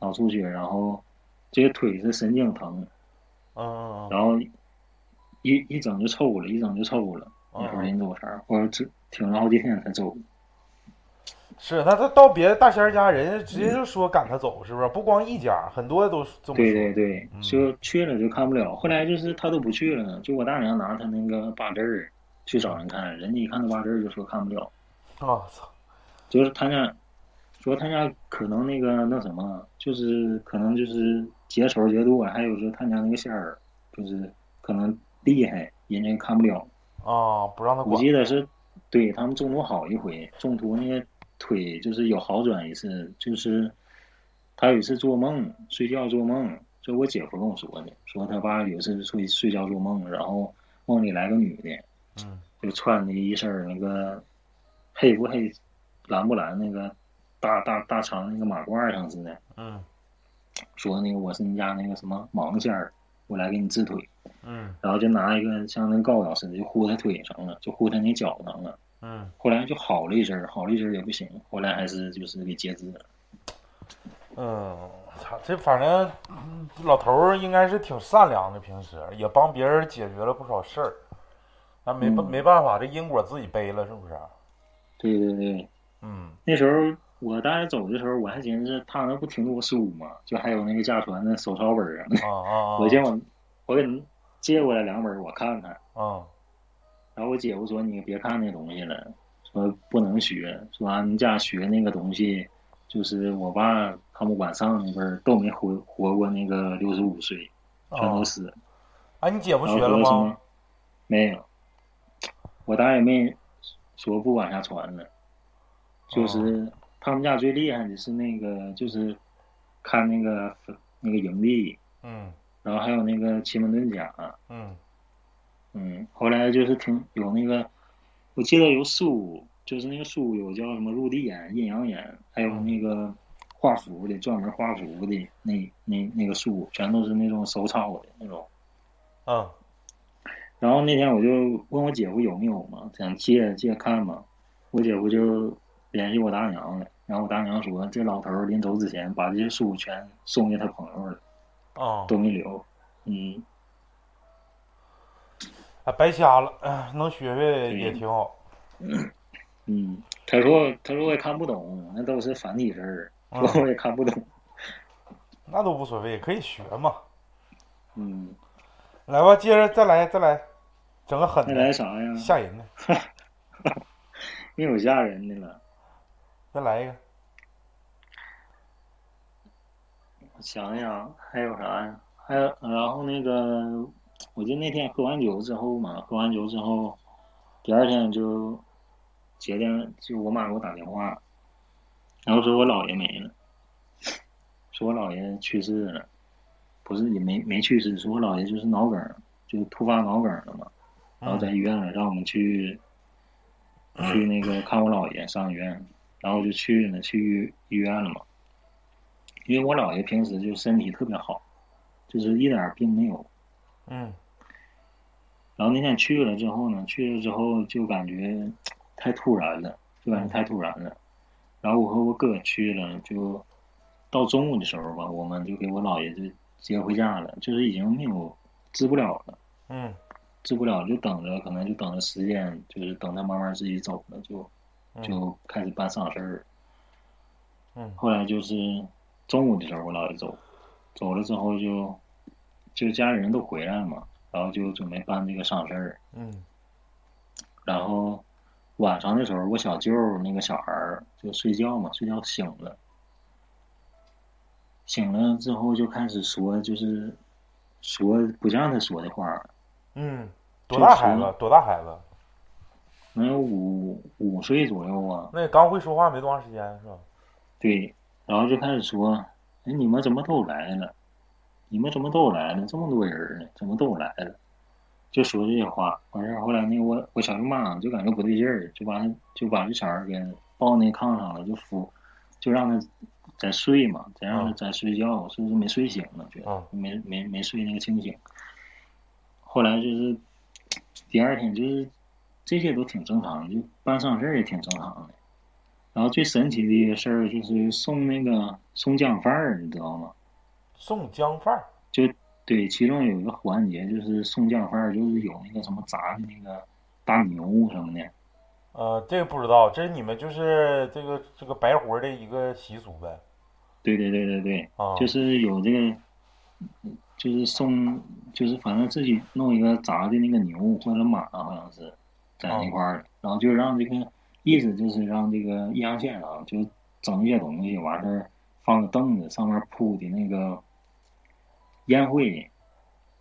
脑出血，然后这个腿是神经疼，啊，然后一一整就抽了，一整就抽了，一会儿临走前，或者这挺了好几天才走。是，他他到别的大仙家，人家直接就说赶他走，是不是？不光一家，很多都这么说。对对对，就去了就看不了，后来就是他都不去了，就我大娘拿他那个八字儿去找人看，人家一看那八字儿就说看不了。我操！就是他家，说他家可能那个那什么，就是可能就是结仇结多，还有说他家那个线儿，就是可能厉害，人家看不了。啊，不让他我记得是，对他们中途好一回，中途那个腿就是有好转一次，就是他有一次做梦，睡觉做梦，就我姐夫跟我说的，说他爸有一次睡睡觉做梦，然后梦里来个女的，嗯，就穿的一身那个。黑不黑，蓝不蓝？那个大大大长那个马褂上似的。嗯。说那个我是你家那个什么盲仙儿，我来给你治腿。嗯。然后就拿一个像那膏药似的，就呼他腿上了，就呼他那脚上了。嗯。后来就好了一阵儿，好了一阵儿也不行，后来还是就是给截肢了。嗯，操，这反正老头儿应该是挺善良的，平时也帮别人解决了不少事儿。那没办没办法，这因果自己背了，是不是？对对对，嗯，那时候我大爷走的时候，我还寻思他那不挺多书嘛？就还有那个家传的手抄本啊。啊啊 <laughs> 我见我我给你借过来两本，我看看。啊。然后我姐夫说：“你别看那东西了，说不能学，说俺们家学那个东西，就是我爸他们晚上那辈都没活活过那个六十五岁，全都死了。”啊，你姐夫学了吗？没有，我大爷没。说不往下传了，就是他们家最厉害的是那个，就是看那个那个营地，嗯，然后还有那个奇门遁甲，嗯，嗯，后来就是听有那个，我记得有书，就是那个书有叫什么陆地眼、阴阳眼，还有那个画符的，专门画符的那那那个书，全都是那种手抄的那种。嗯。然后那天我就问我姐夫有没有嘛，想借借看嘛。我姐夫就联系我大娘了，然后我大娘说这老头临走之前把这些书全送给他朋友了，啊，都没留。嗯。啊，白瞎了，能学学也挺好。嗯，他说他说我也看不懂，那都是繁体字儿，说我也看不懂。那都无所谓，可以学嘛。嗯。来吧，接着再来再来。整个狠的，来啥呀？吓人的，没有吓人的了。再来一个。我想想还有啥呀？还有，然后那个，我就那天喝完酒之后嘛，喝完酒之后，第二天就接电，就我妈给我打电话，然后说我姥爷没了，说我姥爷去世了，不是也没没去世，说我姥爷就是脑梗，就突发脑梗了嘛。然后在医院了，让我们去去那个看我姥爷上医院，然后就去了，去医院了嘛。因为我姥爷平时就身体特别好，就是一点病没有。嗯。然后那天去了之后呢，去了之后就感觉太突然了，就感觉太突然了。然后我和我哥去了，就到中午的时候吧，我们就给我姥爷就接回家了，就是已经没有治不了了。嗯。治不了就等着，可能就等着时间，就是等他慢慢自己走了，就就开始办丧事儿。嗯。后来就是中午的时候，我姥爷走，走了之后就就家里人都回来了嘛，然后就准备办这个丧事儿。嗯。然后晚上的时候，我小舅那个小孩儿就睡觉嘛，睡觉醒了，醒了之后就开始说，就是说不让他说的话。嗯，多大孩子？多大孩子？能有五五岁左右啊。那刚会说话没多长时间是吧？对，然后就开始说：“哎，你们怎么都来了？你们怎么都来了？这么多人呢，怎么都来了？”就说这些话。完事儿后来那个我我小舅妈就感觉不对劲儿，就把就把这小孩给抱那炕上了，就扶，就让他在睡嘛，再让他再睡觉，是不是没睡醒呢？觉得没没没睡那个清醒。后来就是第二天，就是这些都挺正常的，就办丧事也挺正常的。然后最神奇的一个事儿就是送那个送姜饭儿，你知道吗？送姜饭儿？就对，其中有一个环节就是送姜饭儿，就是有那个什么炸的那个大牛什么的。呃，这个不知道，这是你们就是这个这个白活的一个习俗呗？对对对对对，啊，就是有这个。就是送，就是反正自己弄一个炸的那个牛或者马，好像是在那块儿，然后就让这个意思就是让这个易阳县啊，就整一些东西，完事儿放个凳子，上面铺的那个烟灰，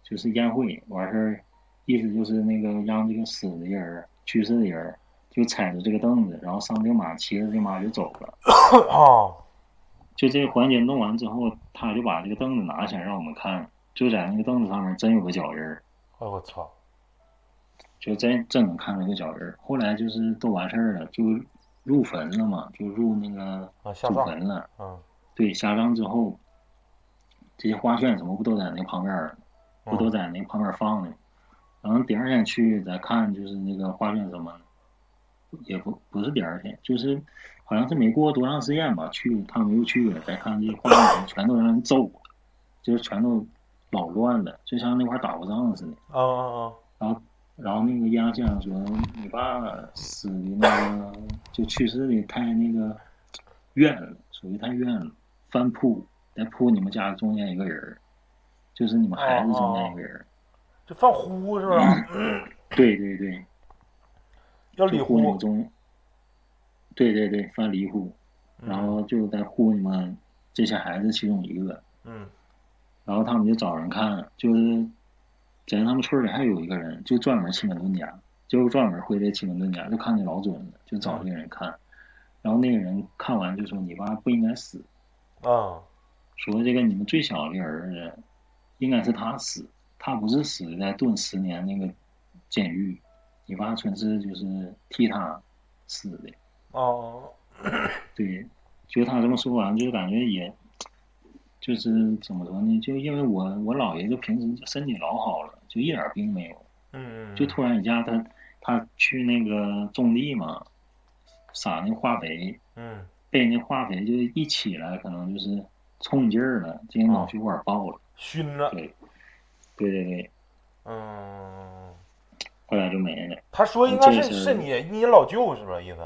就是烟灰，完事儿意思就是那个让这个死的人、去世的人就踩着这个凳子，然后上这个马，骑着这马就走了。哦，<laughs> 就这个环节弄完之后，他就把这个凳子拿起来让我们看。就在那个凳子上面真有个脚印儿，哎我操！就真真能看到个脚印儿。后来就是都完事儿了，就入坟了嘛，就入那个祖坟了。嗯，对，下葬之后，这些花圈什么不都在那旁边儿，不都在那旁边放呢？然后第二天去再看，就是那个花圈什么，也不不是第二天，就是好像是没过多长时间吧，去他们又去了，再看这些花圈全都让人揍了，就是全都。老乱了，就像那块打过仗似的。哦哦哦！然后，然后那个丫先生说：“你爸死的那个，就去世的太那个怨了，属于太怨了。翻铺，再铺你们家中间一个人就是你们孩子中间一个人就犯呼是吧？对对对。要离户中。对对对，犯离户，然后就在护你们这些孩子其中一个。嗯。然后他们就找人看，就是在他们村里还有一个人，就专门奇门遁甲，就专门会这奇门遁甲，就看的老准了，就找那个人看。然后那个人看完就说：“你爸不应该死。”啊，说这个你们最小的儿子应该是他死，他不是死在蹲十年那个监狱，你爸纯是就是替他死的。哦，对，就他这么说完，就感觉也，就是怎么说呢？就因为我我姥爷就平时身体老好了，就一点病没有。嗯就突然一下，他他去那个种地嘛，撒那化肥，嗯被那化肥就一起来，可能就是冲劲儿了，这个脑血管爆了。熏了，对，对对对，嗯，后来就没了。他说应该是是是你你老舅是吧？意思？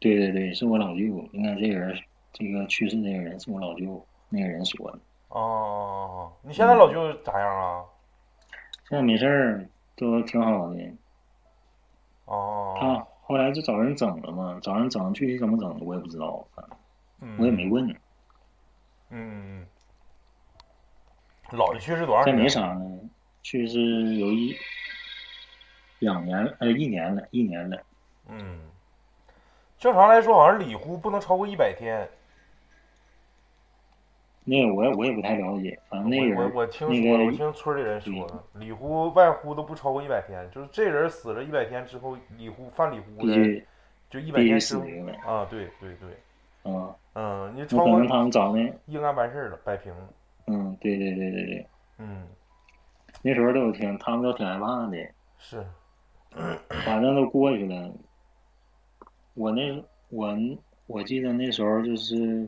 对对对，是我老舅，应该这个人，这个去世这个人是我老舅那个人说的。哦，你现在老舅咋样啊？现在没事儿，都挺好的。哦，他后来就找人整了嘛，找人整，具体怎么整的我也不知道，反正嗯我也没问。嗯，老的去世多长这时间？没啥呢，去世有一两年，呃，一年了，一年了。嗯，正常来说好像里乎不能超过一百天。那个我也我也不太了解，反正那个人我我我听那说了，我听村里人说的，里呼外呼都不超过一百天，就是这人死了一百天之后，里呼犯里呼的就一百天之后啊，对对对，嗯，嗯，你超过他们找那，应该完事儿了，摆平了，嗯，对对对对对，嗯，那时候都挺，他们都挺害怕的，是，反正都过去了。我那我我记得那时候就是，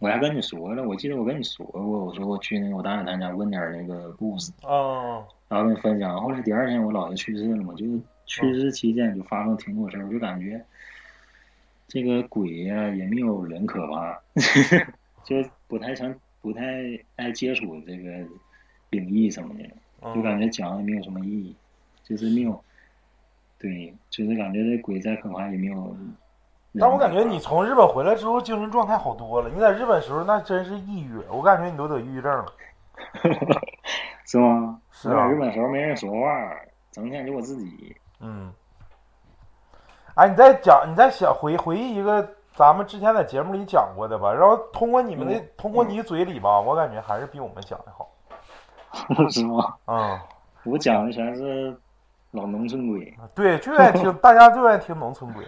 我还跟你说了，我记得我跟你说过，我说我去那个我大爷他家问点儿那个故事，啊，然后跟你分享。后来第二天我姥爷去世了嘛，就是去世期间就发生挺多事儿，我就感觉这个鬼呀、也没有人可怕，<laughs> 就不太想不太爱接触这个灵异什么的，就感嗯觉讲也没有什么意义，就是没有，对，就是感觉这鬼再可怕也没有。但我感觉你从日本回来之后精神状态好多了，你在日本时候那真是抑郁，我感觉你都得抑郁症了。<laughs> 是吗？是啊日本时候没人说话，整天就我自己。嗯，哎，你再讲，你再想回回忆一个咱们之前在节目里讲过的吧，然后通过你们的，嗯通过你嘴里吧，我感觉还是比我们讲的好。<laughs> 是吗？嗯，我讲的全是老农村鬼。对，就爱听，大家就爱听农村鬼。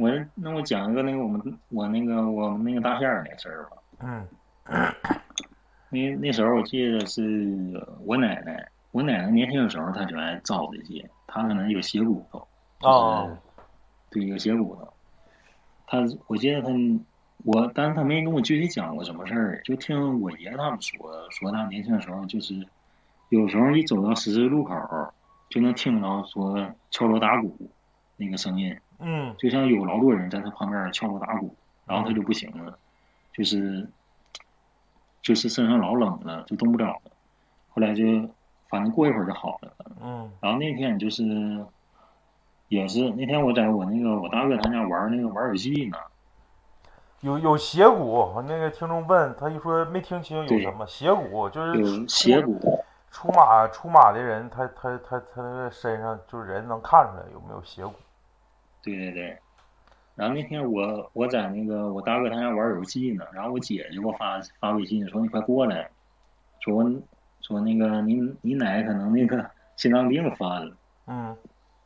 我那我讲一个那个我们我那个我们那个大仙儿那事儿吧。嗯那那时候我记得是我奶奶，我奶奶年轻的时候她就爱造这些，她可能有血骨头，就是、哦对有血骨头。她我记得她我，但是她没跟我具体讲过什么事儿，就听我爷他们说，说她年轻的时候就是有时候一走到十字路口，就能听到说敲锣打鼓那个声音。嗯就像有老多人在他旁边敲锣打鼓，然后他就不行了，就是就是身上老冷了，就动不了了。后来就反正过一会儿就好了。嗯然后那天就是也是那天我在我那个我大哥他家玩那个玩游戏呢，有有邪骨，那个听众问他一说没听清有什么邪骨，就是斜骨，出马出马的人，他他他他那个身上就是人能看出来有没有邪骨。对对对。然后那天我我在那个我大哥他家玩游戏呢，然后我姐就给我发发微信说你快过来，说我说那个你你奶可能那个 <laughs> 心脏病犯了。嗯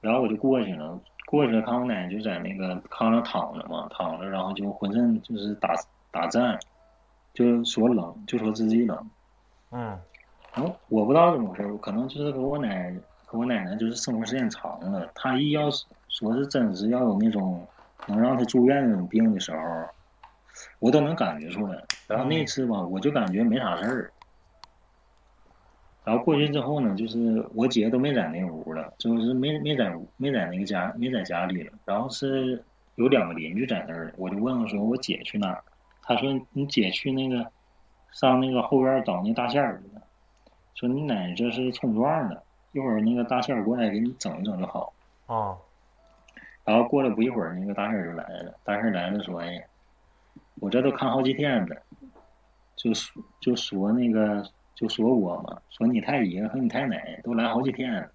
然后我就过去了，过去了，看我奶就在那个炕上躺着嘛，躺着，然后就浑身就是打打颤，就说冷，就说自己冷。嗯然后我不知道怎么回事，可能就是和我奶和我奶奶就是生活时间长了，她一要是说是真是要有那种能让她住院那种病的时候，我都能感觉出来。然后那次吧，我就感觉没啥事儿。然后过去之后呢，就是我姐都没在那屋了，就是没没在没在那个家没在家里了。然后是有两个邻居在那儿，我就问了说我姐去哪儿？她说你姐去那个上那个后院找那大仙儿去了。说你奶这是冲撞的，一会儿那个大仙儿过来给你整一整就好。啊然后过了不一会儿，那个大婶儿就来了。大婶儿来了说：“哎，我这都看好几天了，就说就说那个就说我嘛，说你太爷和你太奶都来好几天了，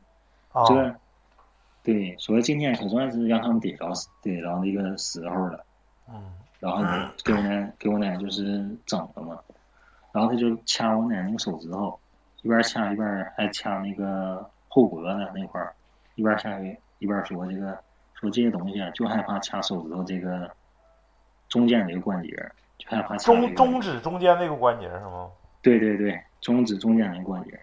啊这对说今天可算是让他们逮着逮着那个时候了。嗯然后给我奶给我奶就是整了嘛，然后他就掐我奶那个手指头，一边掐一边还掐那个后脖子那块儿，一边下去一边说这个说这些东西啊，就害怕掐手指头这个中间这个关节，就害怕中中指中间那个关节是吗？对对对，中指中间那个关节。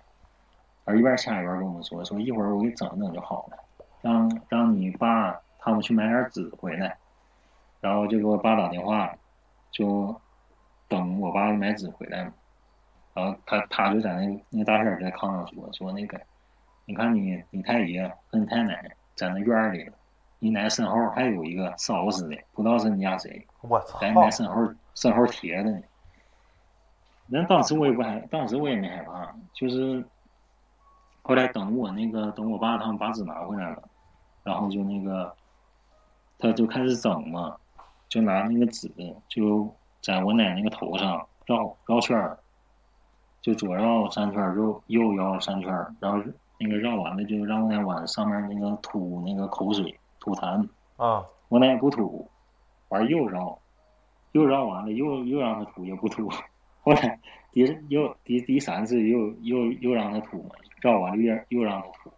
而一边掐一边跟我们说说一会儿我给你整整就好了，让让你爸他们去买点纸回来，然后就给我爸打电话，就等我爸买纸回来嘛。然后他他就在那那大婶在炕上说说那个，你看你你太爷和你太奶在那院里了，你奶身后还有一个烧死的，不知道是你家谁，我操，在你奶身后身后贴着呢。那当时我也不害，当时我也没害怕，就是。后来等我那个等我爸他们把纸拿回来了，然后就那个，他就开始整嘛，就拿那个纸就在我奶那个头上绕绕圈儿，就左绕三圈儿，右右绕三圈儿，然后那个绕完了就让我奶往上面那个吐那个口水吐痰啊，我奶不吐，完又绕，又绕完了又又让他吐也不吐，后来第又第第三次又又又让他吐嘛。绕完了又又让他吐，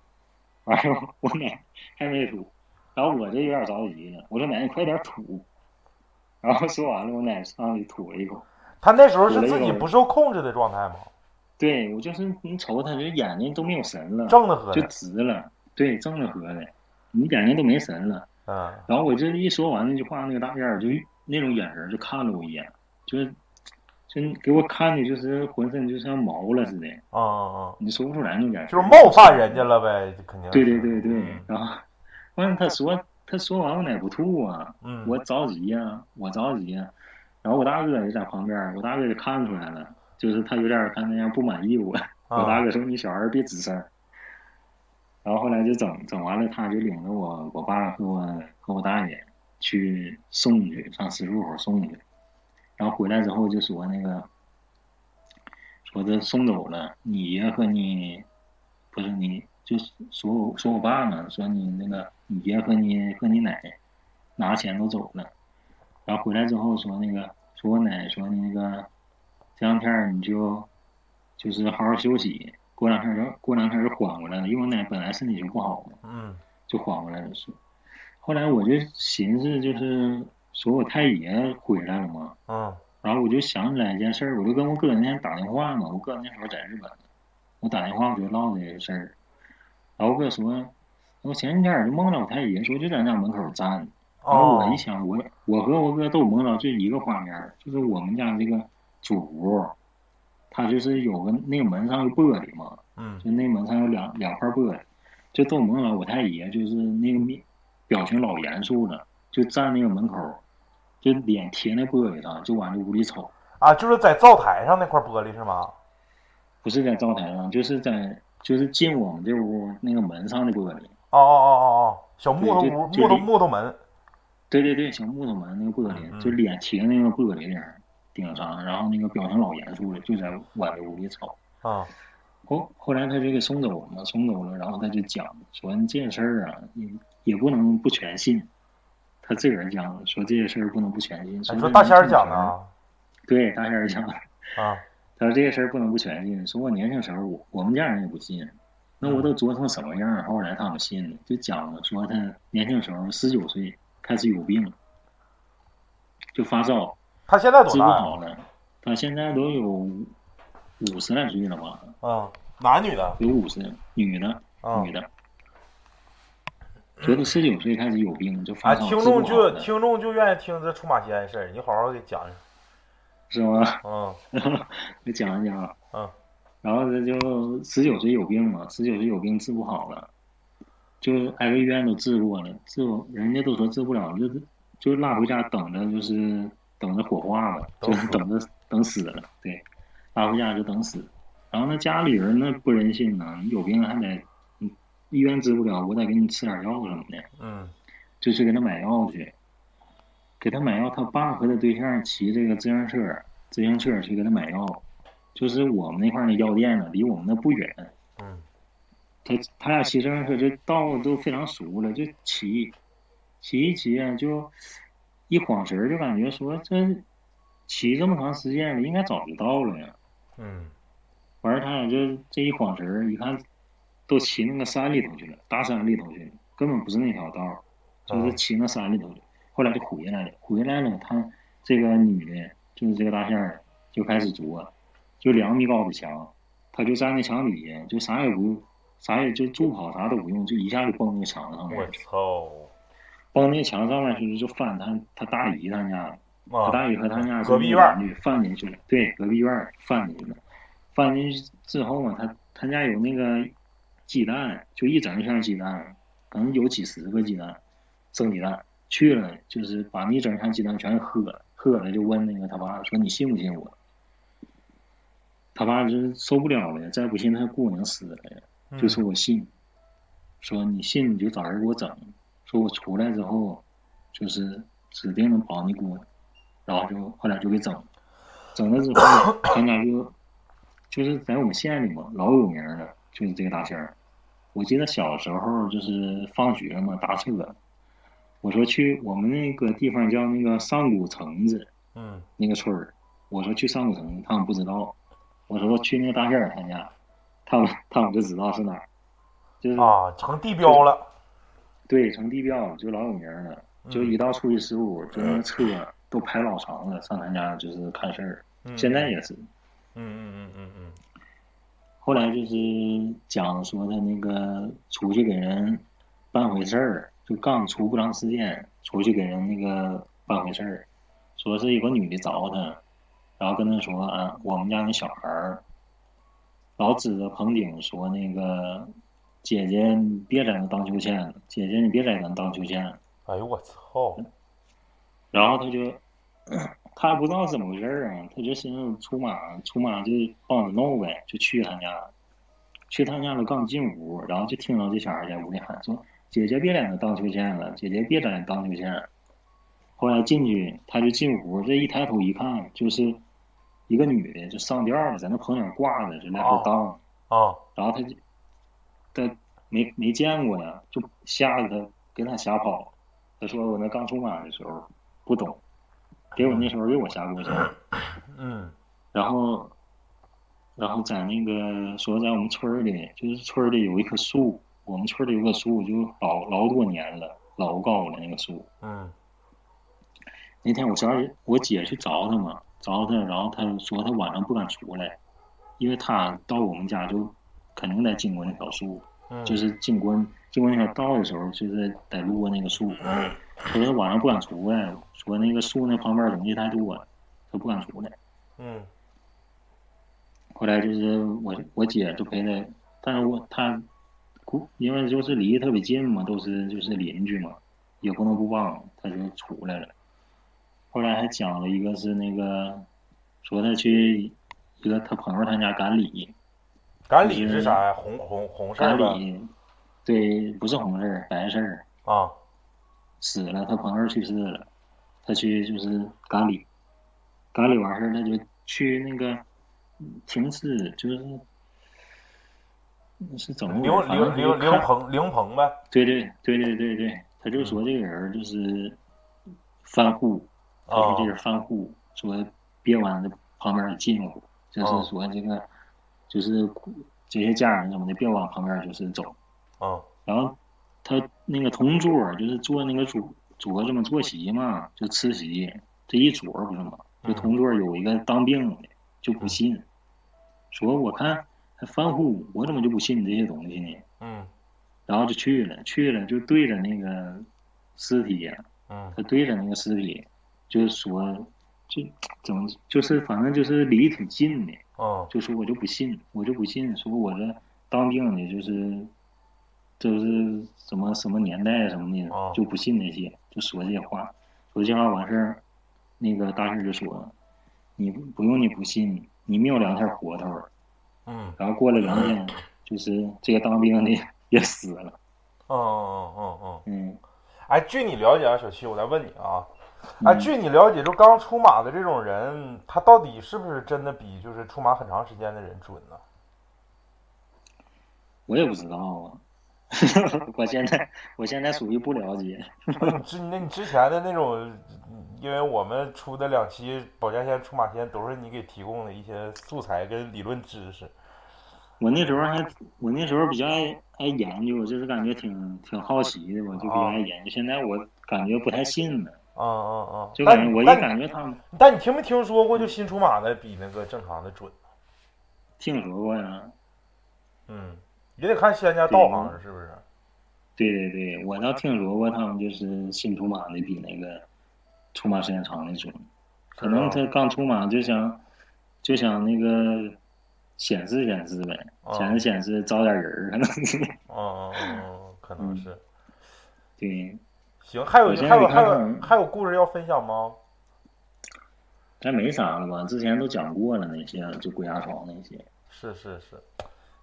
完了我奶还没吐，然后我这有点着急了，我说奶你快点吐，然后说完了我奶上去吐了一口。他那时候是自己不受控制的状态吗？对，我就是你瞅他这眼睛都没有神了，正的喝就直了，对，正的喝的，你眼睛都没神了。啊。然后我这一说完那句话，那个大燕儿就那种眼神就看了我一眼，就是。真给我看的，就是浑身就像毛了似的。啊啊啊！你说不出来那种感觉。就是冒犯人家了呗，肯定。对对对对，然后，完了他说他说完我奶不吐啊，我着急呀，我着急呀。然后我大哥也在旁边，我大哥就看出来了，就是他有点儿看那样不满意我。我大哥说你小孩别吱声。然后后来就整整完了，他就领着我我爸和我和我大爷去送去，上十字路口送去。然后回来之后就说那个，说这送走了你爷和你，不是你，就说我说我爸呢，说你那个你爷和你和你奶拿钱都走了，然后回来之后说那个说我奶说那个这两天你就就是好好休息，过两天就过两天就缓过来了，因为我奶本来身体就不好嘛，嗯，就缓过来了是。后来我就寻思就是。说我太爷回来了嘛，嗯，然后我就想起来一件事儿，我就跟我哥那天打电话嘛，我哥那时候在日本，我打电话我就唠这个事儿，然后我哥说，我前几天就梦到我太爷，说就在那门口站，然后我一想，我我和我哥都梦到这一个画面，就是我们家这个主屋，他就是有个那个门上有玻璃嘛，嗯，就那门上有两两块玻璃，就都梦到我太爷就是那个面表情老严肃了，就站那个门口。就脸贴那玻璃上，就往那屋里瞅。啊，就是在灶台上那块玻璃是吗？不是在灶台上，就是在就是进我们这屋那个门上的玻璃。哦哦哦哦哦，小木头屋，木头木头门。对对对，小木头门那个玻璃，就脸贴那个玻璃顶顶上，然后那个表情老严肃了，就在往这屋里吵。啊。后后来他就给送走了嘛，送走了，然后他就讲说这件事儿啊，也也不能不全信。他自个儿讲说这些事儿不能不全信。你说大仙儿讲的？对，大仙儿讲的。啊。<laughs> 他说这些事儿不能不全信。说我年轻时候，我我们家人也不信。那我都作成什么样后来他们信了，就讲了说他年轻时候十九岁开始有病，就发烧。他现在多大？治不好了。他现在都有五十来岁了吧？啊，男女的？有五十，女的，女的。觉得十九岁开始有病就发烧，听众就听众就愿意听这出马仙的事儿，你好好给讲讲，是吗？嗯，<laughs> 给讲一讲。嗯，然后这就十九岁有病嘛，十九岁有病治不好了，就挨个医院都治过了，治人家都说治不了，就是就拉回家等着，就是等着火化了，就是等着等死了，对，拉回家就等死。然后那家里人那不忍心呢，你有病还得。医院治不了，我得给你吃点药什么的。嗯，就去给他买药去，给他买药。他爸和他对象骑这个自行车，自行车去给他买药。就是我们那块儿那药店呢，离我们那不远。嗯，他他俩骑自行车就道都非常熟了，就骑，骑一骑啊，就一晃神儿，就感觉说这骑这么长时间了，应该早就到了呀。嗯，完事儿他俩就这一晃神儿，一看。都骑那个山里头去了，大山里头去了，根本不是那条道，就是骑那山里头去。后来就回来了，回来了，他这个女的，就是这个大仙儿，就开始作，就两米高的墙，他就站在墙底下，就啥也不，啥也就助跑啥都不用，就一下就蹦那个墙上了我操！蹦那墙上面去就翻他他大姨他家，他啊，大姨和他家隔壁院儿女翻进去了，对，隔壁院儿翻进去了，翻进去之后嘛，他他家有那个鸡蛋，就一整箱鸡蛋，可能有几十个鸡蛋，生鸡蛋去了，就是把那一整箱鸡蛋全喝了，喝了就问那个他爸说你信不信我？他爸就是受不了了，再不信他姑娘死了就说我信，说你信你就找人给我整，说我出来之后，就是指定能帮你姑娘，然后就后来就给整，整了之后，他家就就是在我们县里嘛，老有名了，就是这个大仙儿。我记得小时候就是放学嘛，搭车，我说去我们那个地方叫那个上古城子，嗯那个村儿，我说去上古城，他们不知道，我说去那个大仙儿他家，他们他们就知道是哪儿，就是啊，成地标了。对成地标就老有名儿了，就一到初一十五，就那车都排老长了，上他家就是看事儿，嗯。现在也是。嗯嗯嗯嗯嗯。后来就是讲说他那个出去给人办回事儿，就刚出不长时间，出去给人那个办回事儿，说是有个女的找他，然后跟他说啊，我们家那小孩儿。老指着棚顶说那个姐姐你别在那荡秋千了，姐姐你别在那荡秋千了，哎呦我操！然后他就 <coughs> 他不知道怎么回事儿啊，他就寻思出马，出马就帮着弄呗，就去他家，去他家了刚进屋，然后就听到这小孩在屋里喊说：“姐姐别在那荡秋千了，姐姐别在那荡秋千了。”后来进去，他就进屋，这一抬头一看，就是一个女的，就上吊了，在那棚顶挂着，就来回荡。啊然后他就他没没见过呀，就吓得他给他吓跑。他说我那刚出马的时候不懂，给我那时候给我吓过去。嗯然后，然后在那个说在我们村里，就是村里有一棵树，我们村里有棵树就老老多年了，老高了那个树。嗯那天我小儿我姐去找他嘛，找他，然后他说他晚上不敢出来，因为他到我们家就肯定得经过那条树。嗯，就是经过经过那条道的时候，就是得路过那个树。他说晚上不敢出来，说那个树那旁边东西太多了，他不敢出来。嗯后来就是我我姐就陪他，但是我他，因为就是离得特别近嘛，都是就是邻居嘛，也不能不帮，他就出来了。后来还讲了一个是那个，说他去一个他朋友他家赶礼，赶礼是啥呀？红红红事儿呗。赶礼，对，不是红事儿，白事儿。啊死了，他朋友去世了，他去就是赶礼，赶礼完事儿他就去那个停尸，就是是怎么回灵事？反正灵灵灵棚灵棚呗。对对对对对对，他就说这个人儿就是犯户，他说这人犯户，说别往这旁边儿近乎，就是说这个就是这些家人什么的别往旁边就是走。嗯然后他那个同桌就是坐那个桌桌子嘛，坐席嘛，就吃席，这一桌不是嘛？就同桌有一个当兵的，就不信，说我看还犯户，我怎么就不信这些东西呢？嗯然后就去了，去了就对着那个尸体，嗯他对着那个尸体，就是说，就怎么就是反正就是离挺近的，哦。就说我就不信，我就不信，说我这当兵的，就是就是什么什么年代什么的，哦。就不信那些，就说这些话，说这些话完事儿，那个大师就说，你不不用你不信，你没有两天活头儿，嗯。然后过了两天，就是这个当兵的也死了，嗯嗯嗯嗯。嗯，哎，据你了解啊，小七，我再问你啊，哎，嗯据你了解，就刚出马的这种人，他到底是不是真的比就是出马很长时间的人准呢？我也不知道啊，<laughs> 我现在我现在属于不了解，之那你之前的那种，因为我们出的两期保家仙、出马仙都是你给提供的一些素材跟理论知识。我那时候还我那时候比较爱爱研究，就是感觉挺挺好奇的吧，就比较爱研究。现在我感觉不太信了。啊啊啊！就感觉我一感觉他们，但你听没听说过，就新出马的比那个正常的准？听说过呀。嗯，也得看仙家道行是不是？对对对，我倒听说过他们就是新出马的比那个出马时间长的准。可能他刚出马就想就想那个显示显示呗，显示显示招点人儿可能是。哦哦哦，可能是。对。行，还有还有还有还有故事要分享吗？咱没啥了吧？之前都讲过了那些，就鬼压床那些。是是是，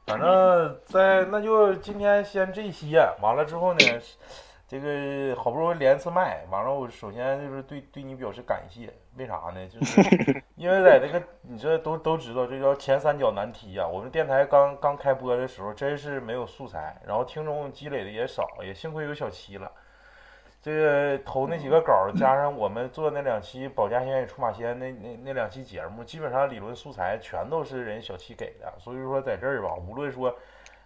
反正在那就今天先这些，完了之后呢，这个好不容易连次麦，完了我首先就是对对你表示感谢，为啥呢？就是 <laughs> 因为在这个你这都都知道，这叫前三角难题啊。我们电台刚刚开播的时候，真是没有素材，然后听众积累的也少，也幸亏有小七了。这个投那几个稿加上我们做那两期保家仙与出马仙那那那两期节目，基本上理论素材全都是人小七给的。所以说在这儿吧，无论说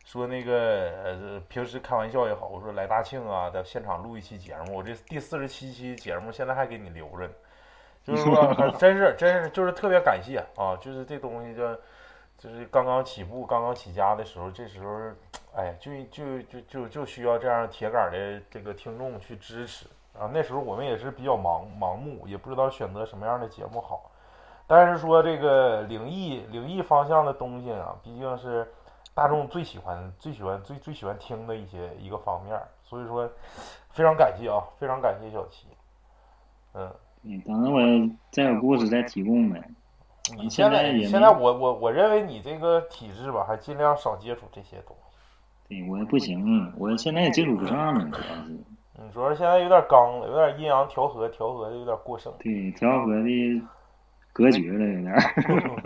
说那个呃平时开玩笑也好，我说来大庆啊，在现场录一期节目，我这第四十七期节目现在还给你留着呢，就是说 <laughs> 真是真是就是特别感谢啊，就是这东西就就是刚刚起步、刚刚起家的时候，这时候。哎，就就就就就需要这样铁杆的这个听众去支持啊！那时候我们也是比较盲盲目，也不知道选择什么样的节目好。但是说这个灵异灵异方向的东西啊，毕竟是大众最喜欢、最喜欢、最最喜欢听的一些一个方面，所以说非常感谢啊，非常感谢小七。嗯，嗯，等着我再有故事再提供呗。你现在你现在我我我认为你这个体质吧，还尽量少接触这些东西。对我不行，我现在也接触不上了，主要是。嗯，主要是现在有点刚了，有点阴阳调和，调和的有点过剩。对，调和的隔绝了有点。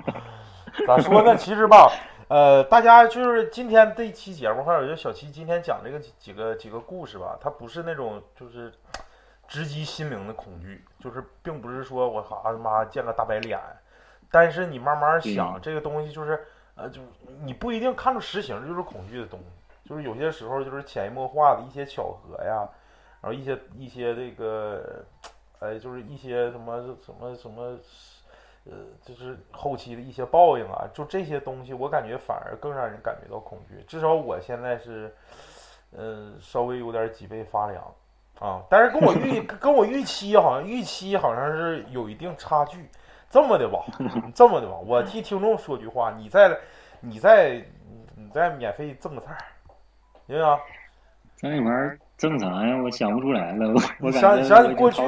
<laughs> 咋说呢？其实吧，呃，大家就是今天这一期节目，或者就小七今天讲这个几个几个故事吧，它不是那种就是直击心灵的恐惧，就是并不是说我哈他妈见个大白脸，但是你慢慢想，这个东西就是呃，就你不一定看出实形就是恐惧的东西。就是有些时候，就是潜移默化的一些巧合呀，然后一些一些这个，哎，就是一些什么什么什么，呃，就是后期的一些报应啊，就这些东西，我感觉反而更让人感觉到恐惧。至少我现在是，嗯，稍微有点脊背发凉啊。但是跟我预 <laughs> 跟我预期好像预期好像是有一定差距。这么的吧，这么的吧，<laughs> 我替听众说句话，你再你再你再免费赠个菜。行不行？这玩意儿正常呀，我想不出来了。我想 <laughs> 想你过去，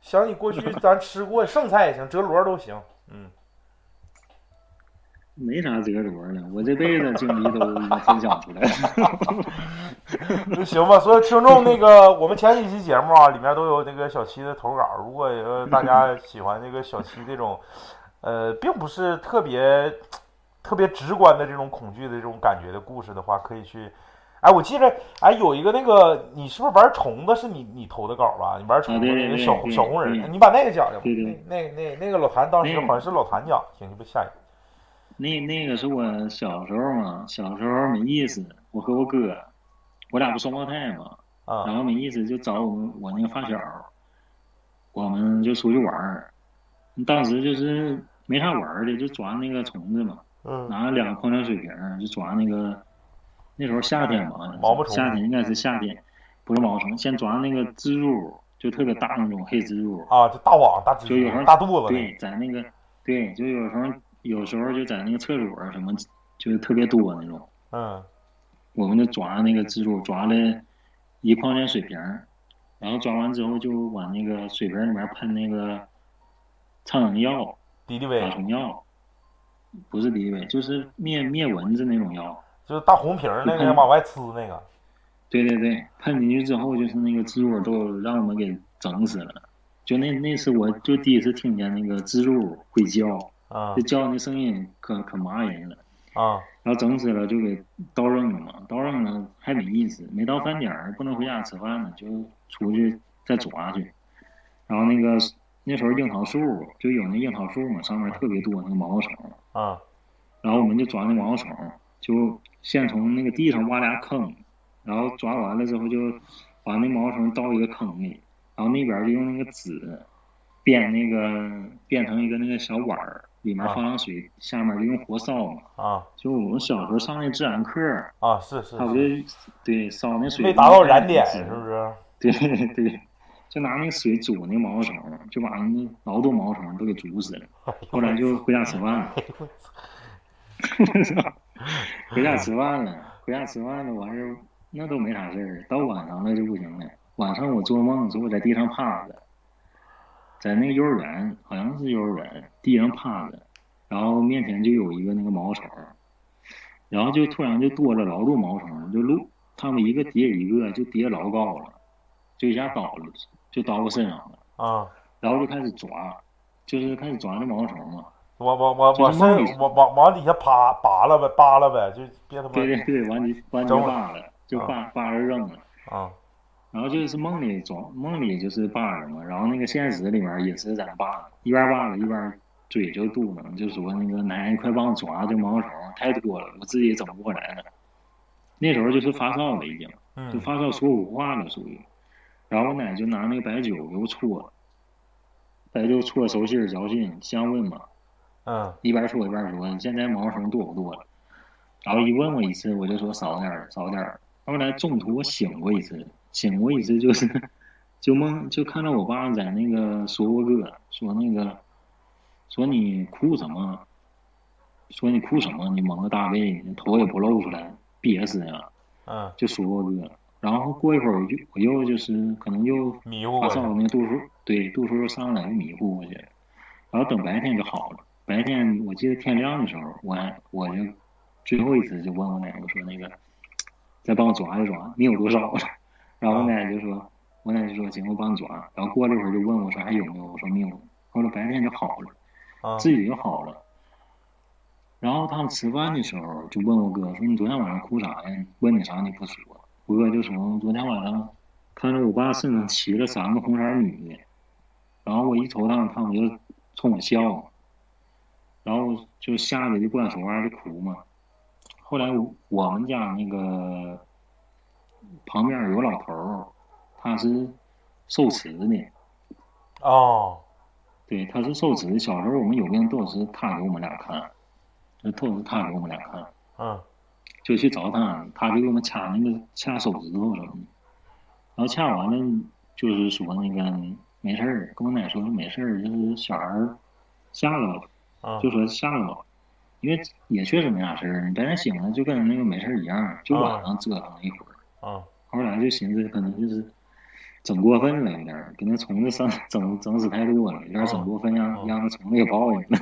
想你过去，咱吃过剩菜也行，折罗都行。嗯，没啥折罗了，我这辈子经历都分享出来了。<laughs> 那行吧，所有听众，那个我们前几期节目啊，里面都有那个小七的投稿。如果大家喜欢那个小七这种，呃，并不是特别特别直观的这种恐惧的这种感觉的故事的话，可以去。哎，我记着，哎，有一个那个，你是不是玩虫子？是你你投的稿吧？你玩虫子那个小小红人，你把那个讲讲。对对。那那那个老谭当时好像是老谭讲，行，你不下一个。那那个是我小时候嘛，小时候没意思，我和我哥，我俩不双胞胎嘛，然后没意思就找我们我那个发小，我们就出去玩儿，当时就是没啥玩儿的，就抓那个虫子嘛，拿两个矿泉水瓶就抓那个。那时候夏天嘛，夏天应该是夏天，不是毛虫，先抓那个蜘蛛，就特别大那种黑蜘蛛啊，就大网大蜘蛛，就有时候大肚子，对，在那个，对，就有时候有时候就在那个厕所什么，就是特别多那种。嗯，我们就抓那个蜘蛛，抓了一矿泉水瓶，然后抓完之后就往那个水瓶里面喷那个苍蝇药、敌敌畏、杀虫药，不是敌敌畏，就是灭灭蚊子那种药。就是大红瓶儿那个往外呲那个，对对对，喷进去之后就是那个蜘蛛都让我们给整死了。就那那次我就第一次听见那个蜘蛛会叫，啊，就叫那声音可可麻人了，啊，然后整死了就给倒扔了嘛，倒扔了还没意思，没到饭点儿不能回家吃饭呢，就出去再抓去。然后那个那时候樱桃树就有那樱桃树嘛，上面特别多那个毛毛虫，啊，然后我们就抓那毛毛虫。就先从那个地上挖俩坑，然后抓完了之后就把那毛虫倒一个坑里，然后那边就用那个纸编那个编成一个那个小碗儿，里面放上水，下面就用火烧嘛。啊就我们小时候上那自然课，啊，是是他不就是对烧那水没达到燃点，是不是？对对，就拿那个水煮那毛虫，就把那老多毛虫都给煮死了。后来就 <laughs> 回家吃饭了，回家吃饭了，回家吃饭了，完事儿那都没啥事儿，到晚上了就不行了。晚上我做梦说我在地上趴着，在那个幼儿园，好像是幼儿园，地上趴着，然后面前就有一个那个毛虫，然后就突然就多了老多毛虫，就路他们一个叠一个，就叠老高了，就一下倒了，就倒我身上了，啊，然后就开始抓，就是开始抓那毛虫嘛。往往往往往往往底下扒扒拉呗，扒拉呗，就别他妈对对对，完就完就整我扒了，就扒扒着扔了。啊然后就是梦里装，梦里就是扒着嘛，然后那个现实里面也是在那扒着，一边扒着一边嘴就嘟囔，就说那个奶奶快帮我抓这毛虫太多了，我自己整不过来了。那时候就是发烧了已经，就嗯发烧说不话了属于，然后我奶就拿那个白酒给我搓，白酒搓手心儿脚心降温嘛，嗯一边搓一边说，现在毛虫多不多了？然后一问我一次，我就说少点儿，少点儿。后来中途我醒过一次，醒过一次就是，就梦就看到我爸在那个说我哥，说那个，说你哭什么？说你哭什么？你蒙个大被，你头也不露出来，憋死呀！嗯，就说我哥。然后过一会儿我就我又就是可能又迷糊过去，那个度数对度数又上来，又迷糊过去了。然后等白天就好了。白天我记得天亮的时候，我还我就最后一次就问我奶奶，我说那个再帮我抓一抓，你有多少了？然后我奶奶就说，我奶奶就说行，我帮你转。然后过了一会儿就问我说还有没有？我说没有。后来白天就好了，啊自己就好了。然后他们吃饭的时候就问我哥说你昨天晚上哭啥呀？问你啥你不说。我哥就说昨天晚上看着我爸身上骑了三个红色女的，然后我一瞅他们，他们就冲我笑，然后就吓得就不敢说话就哭嘛。后来我我们家那个旁边有个老头儿，他是受持的，哦。对，他是受持的。小时候我们有病都是他给我们俩看，就都是他给我们俩看。嗯。就去找他，他就给我们掐那个掐手指头什么的，然后掐完了就是说那个没事儿，跟我奶说没事儿，就是小孩儿吓着了，嗯。就说吓着了，因为也确实没啥事儿，你白天醒了就跟那个没事儿一样，就晚上折腾了一会儿，嗯后来就寻思可能就是整过分了，有点儿给那虫子上整整死太多了，有点整过分，让让那虫子给报应了。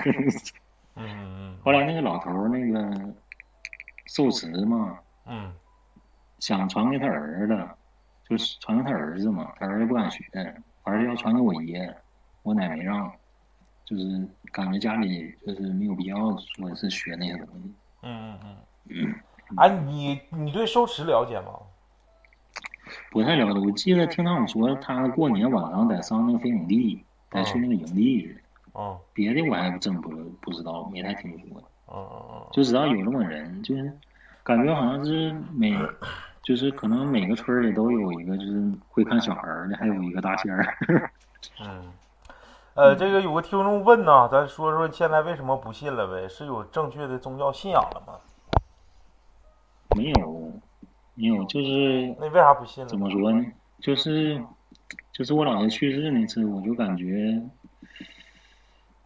嗯嗯后来那个老头儿那个受持嘛。嗯想传给他儿子，就是传给他儿子嘛，他儿子不敢学，儿子要传给我爷，我奶没让，就是感觉家里就是没有必要说是学那些东西。嗯嗯嗯，哎，你你对受持了解吗？不太了解，我记得听他们说，他过年晚上得上那个飞影地，得去那个营地去，嗯别的我还真不不知道，没太听说，嗯嗯就知道有这么人，就是 <clears throat> 感觉好像是每，<clears throat> 就是可能每个村里都有一个就是会看小孩儿的，还有一个大仙儿。嗯。呃，这个有个听众问呢，咱说说现在为什么不信了呗？是有正确的宗教信仰了吗？没有，没有，就是那为啥不信怎？么说呢？就是就是我姥爷去世那次，我就感觉，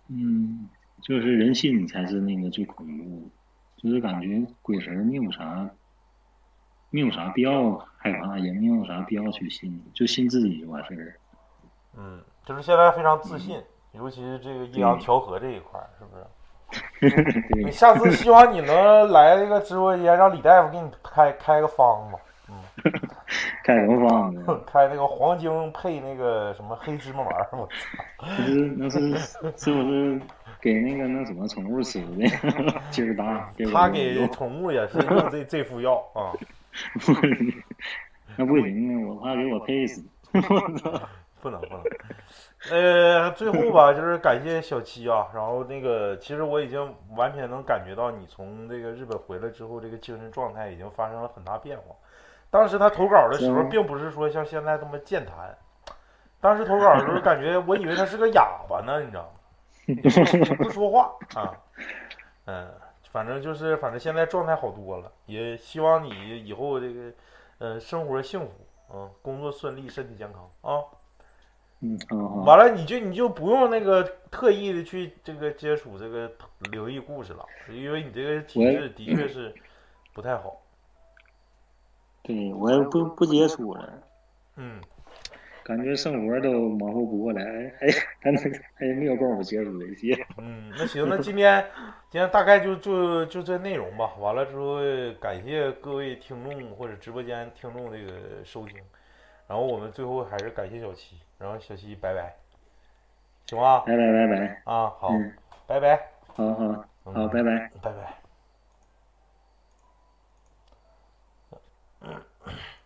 嗯，就是人心才是那个最恐怖，就是感觉鬼神没有啥，没有啥必要害怕，也没有啥必要去信，就信自己就完事儿。嗯，就是现在非常自信，尤其是这个阴阳调和这一块儿，是不是？<laughs> 你，下次希望你能来这个直播间，让李大夫给你开开个方子，<laughs> 开什么方子？<laughs> 开那个黄精配那个什么黑芝麻丸儿，我操！那是那是是不是给那个那什么宠物吃的？劲儿大。他给宠物也是用这这副药啊。那不行啊，我怕给我配死。不能不能。呃，最后吧，就是感谢小七啊。然后那个，其实我已经完全能感觉到你从这个日本回来之后，这个精神状态已经发生了很大变化。当时他投稿的时候，并不是说像现在这么健谈。当时投稿的时候，感觉我以为他是个哑巴呢，你知道吗？不说话啊。嗯，反正就是，反正现在状态好多了。也希望你以后这个，呃，生活幸福，嗯，工作顺利，身体健康啊。嗯，完了，你就你就不用那个特意的去这个接触这个灵异故事了，因为你这个体质的确是不太好。对，我也不不接触了。嗯，感觉生活都忙活不过来，<laughs> 还还还没有功夫接触这些。嗯，那行，那今天 <laughs> 今天大概就就就这内容吧。完了之后，感谢各位听众或者直播间听众这个收听。然后我们最后还是感谢小七，然后小西拜拜，行吧？拜拜拜拜啊，好，拜拜，好好好，拜拜拜拜。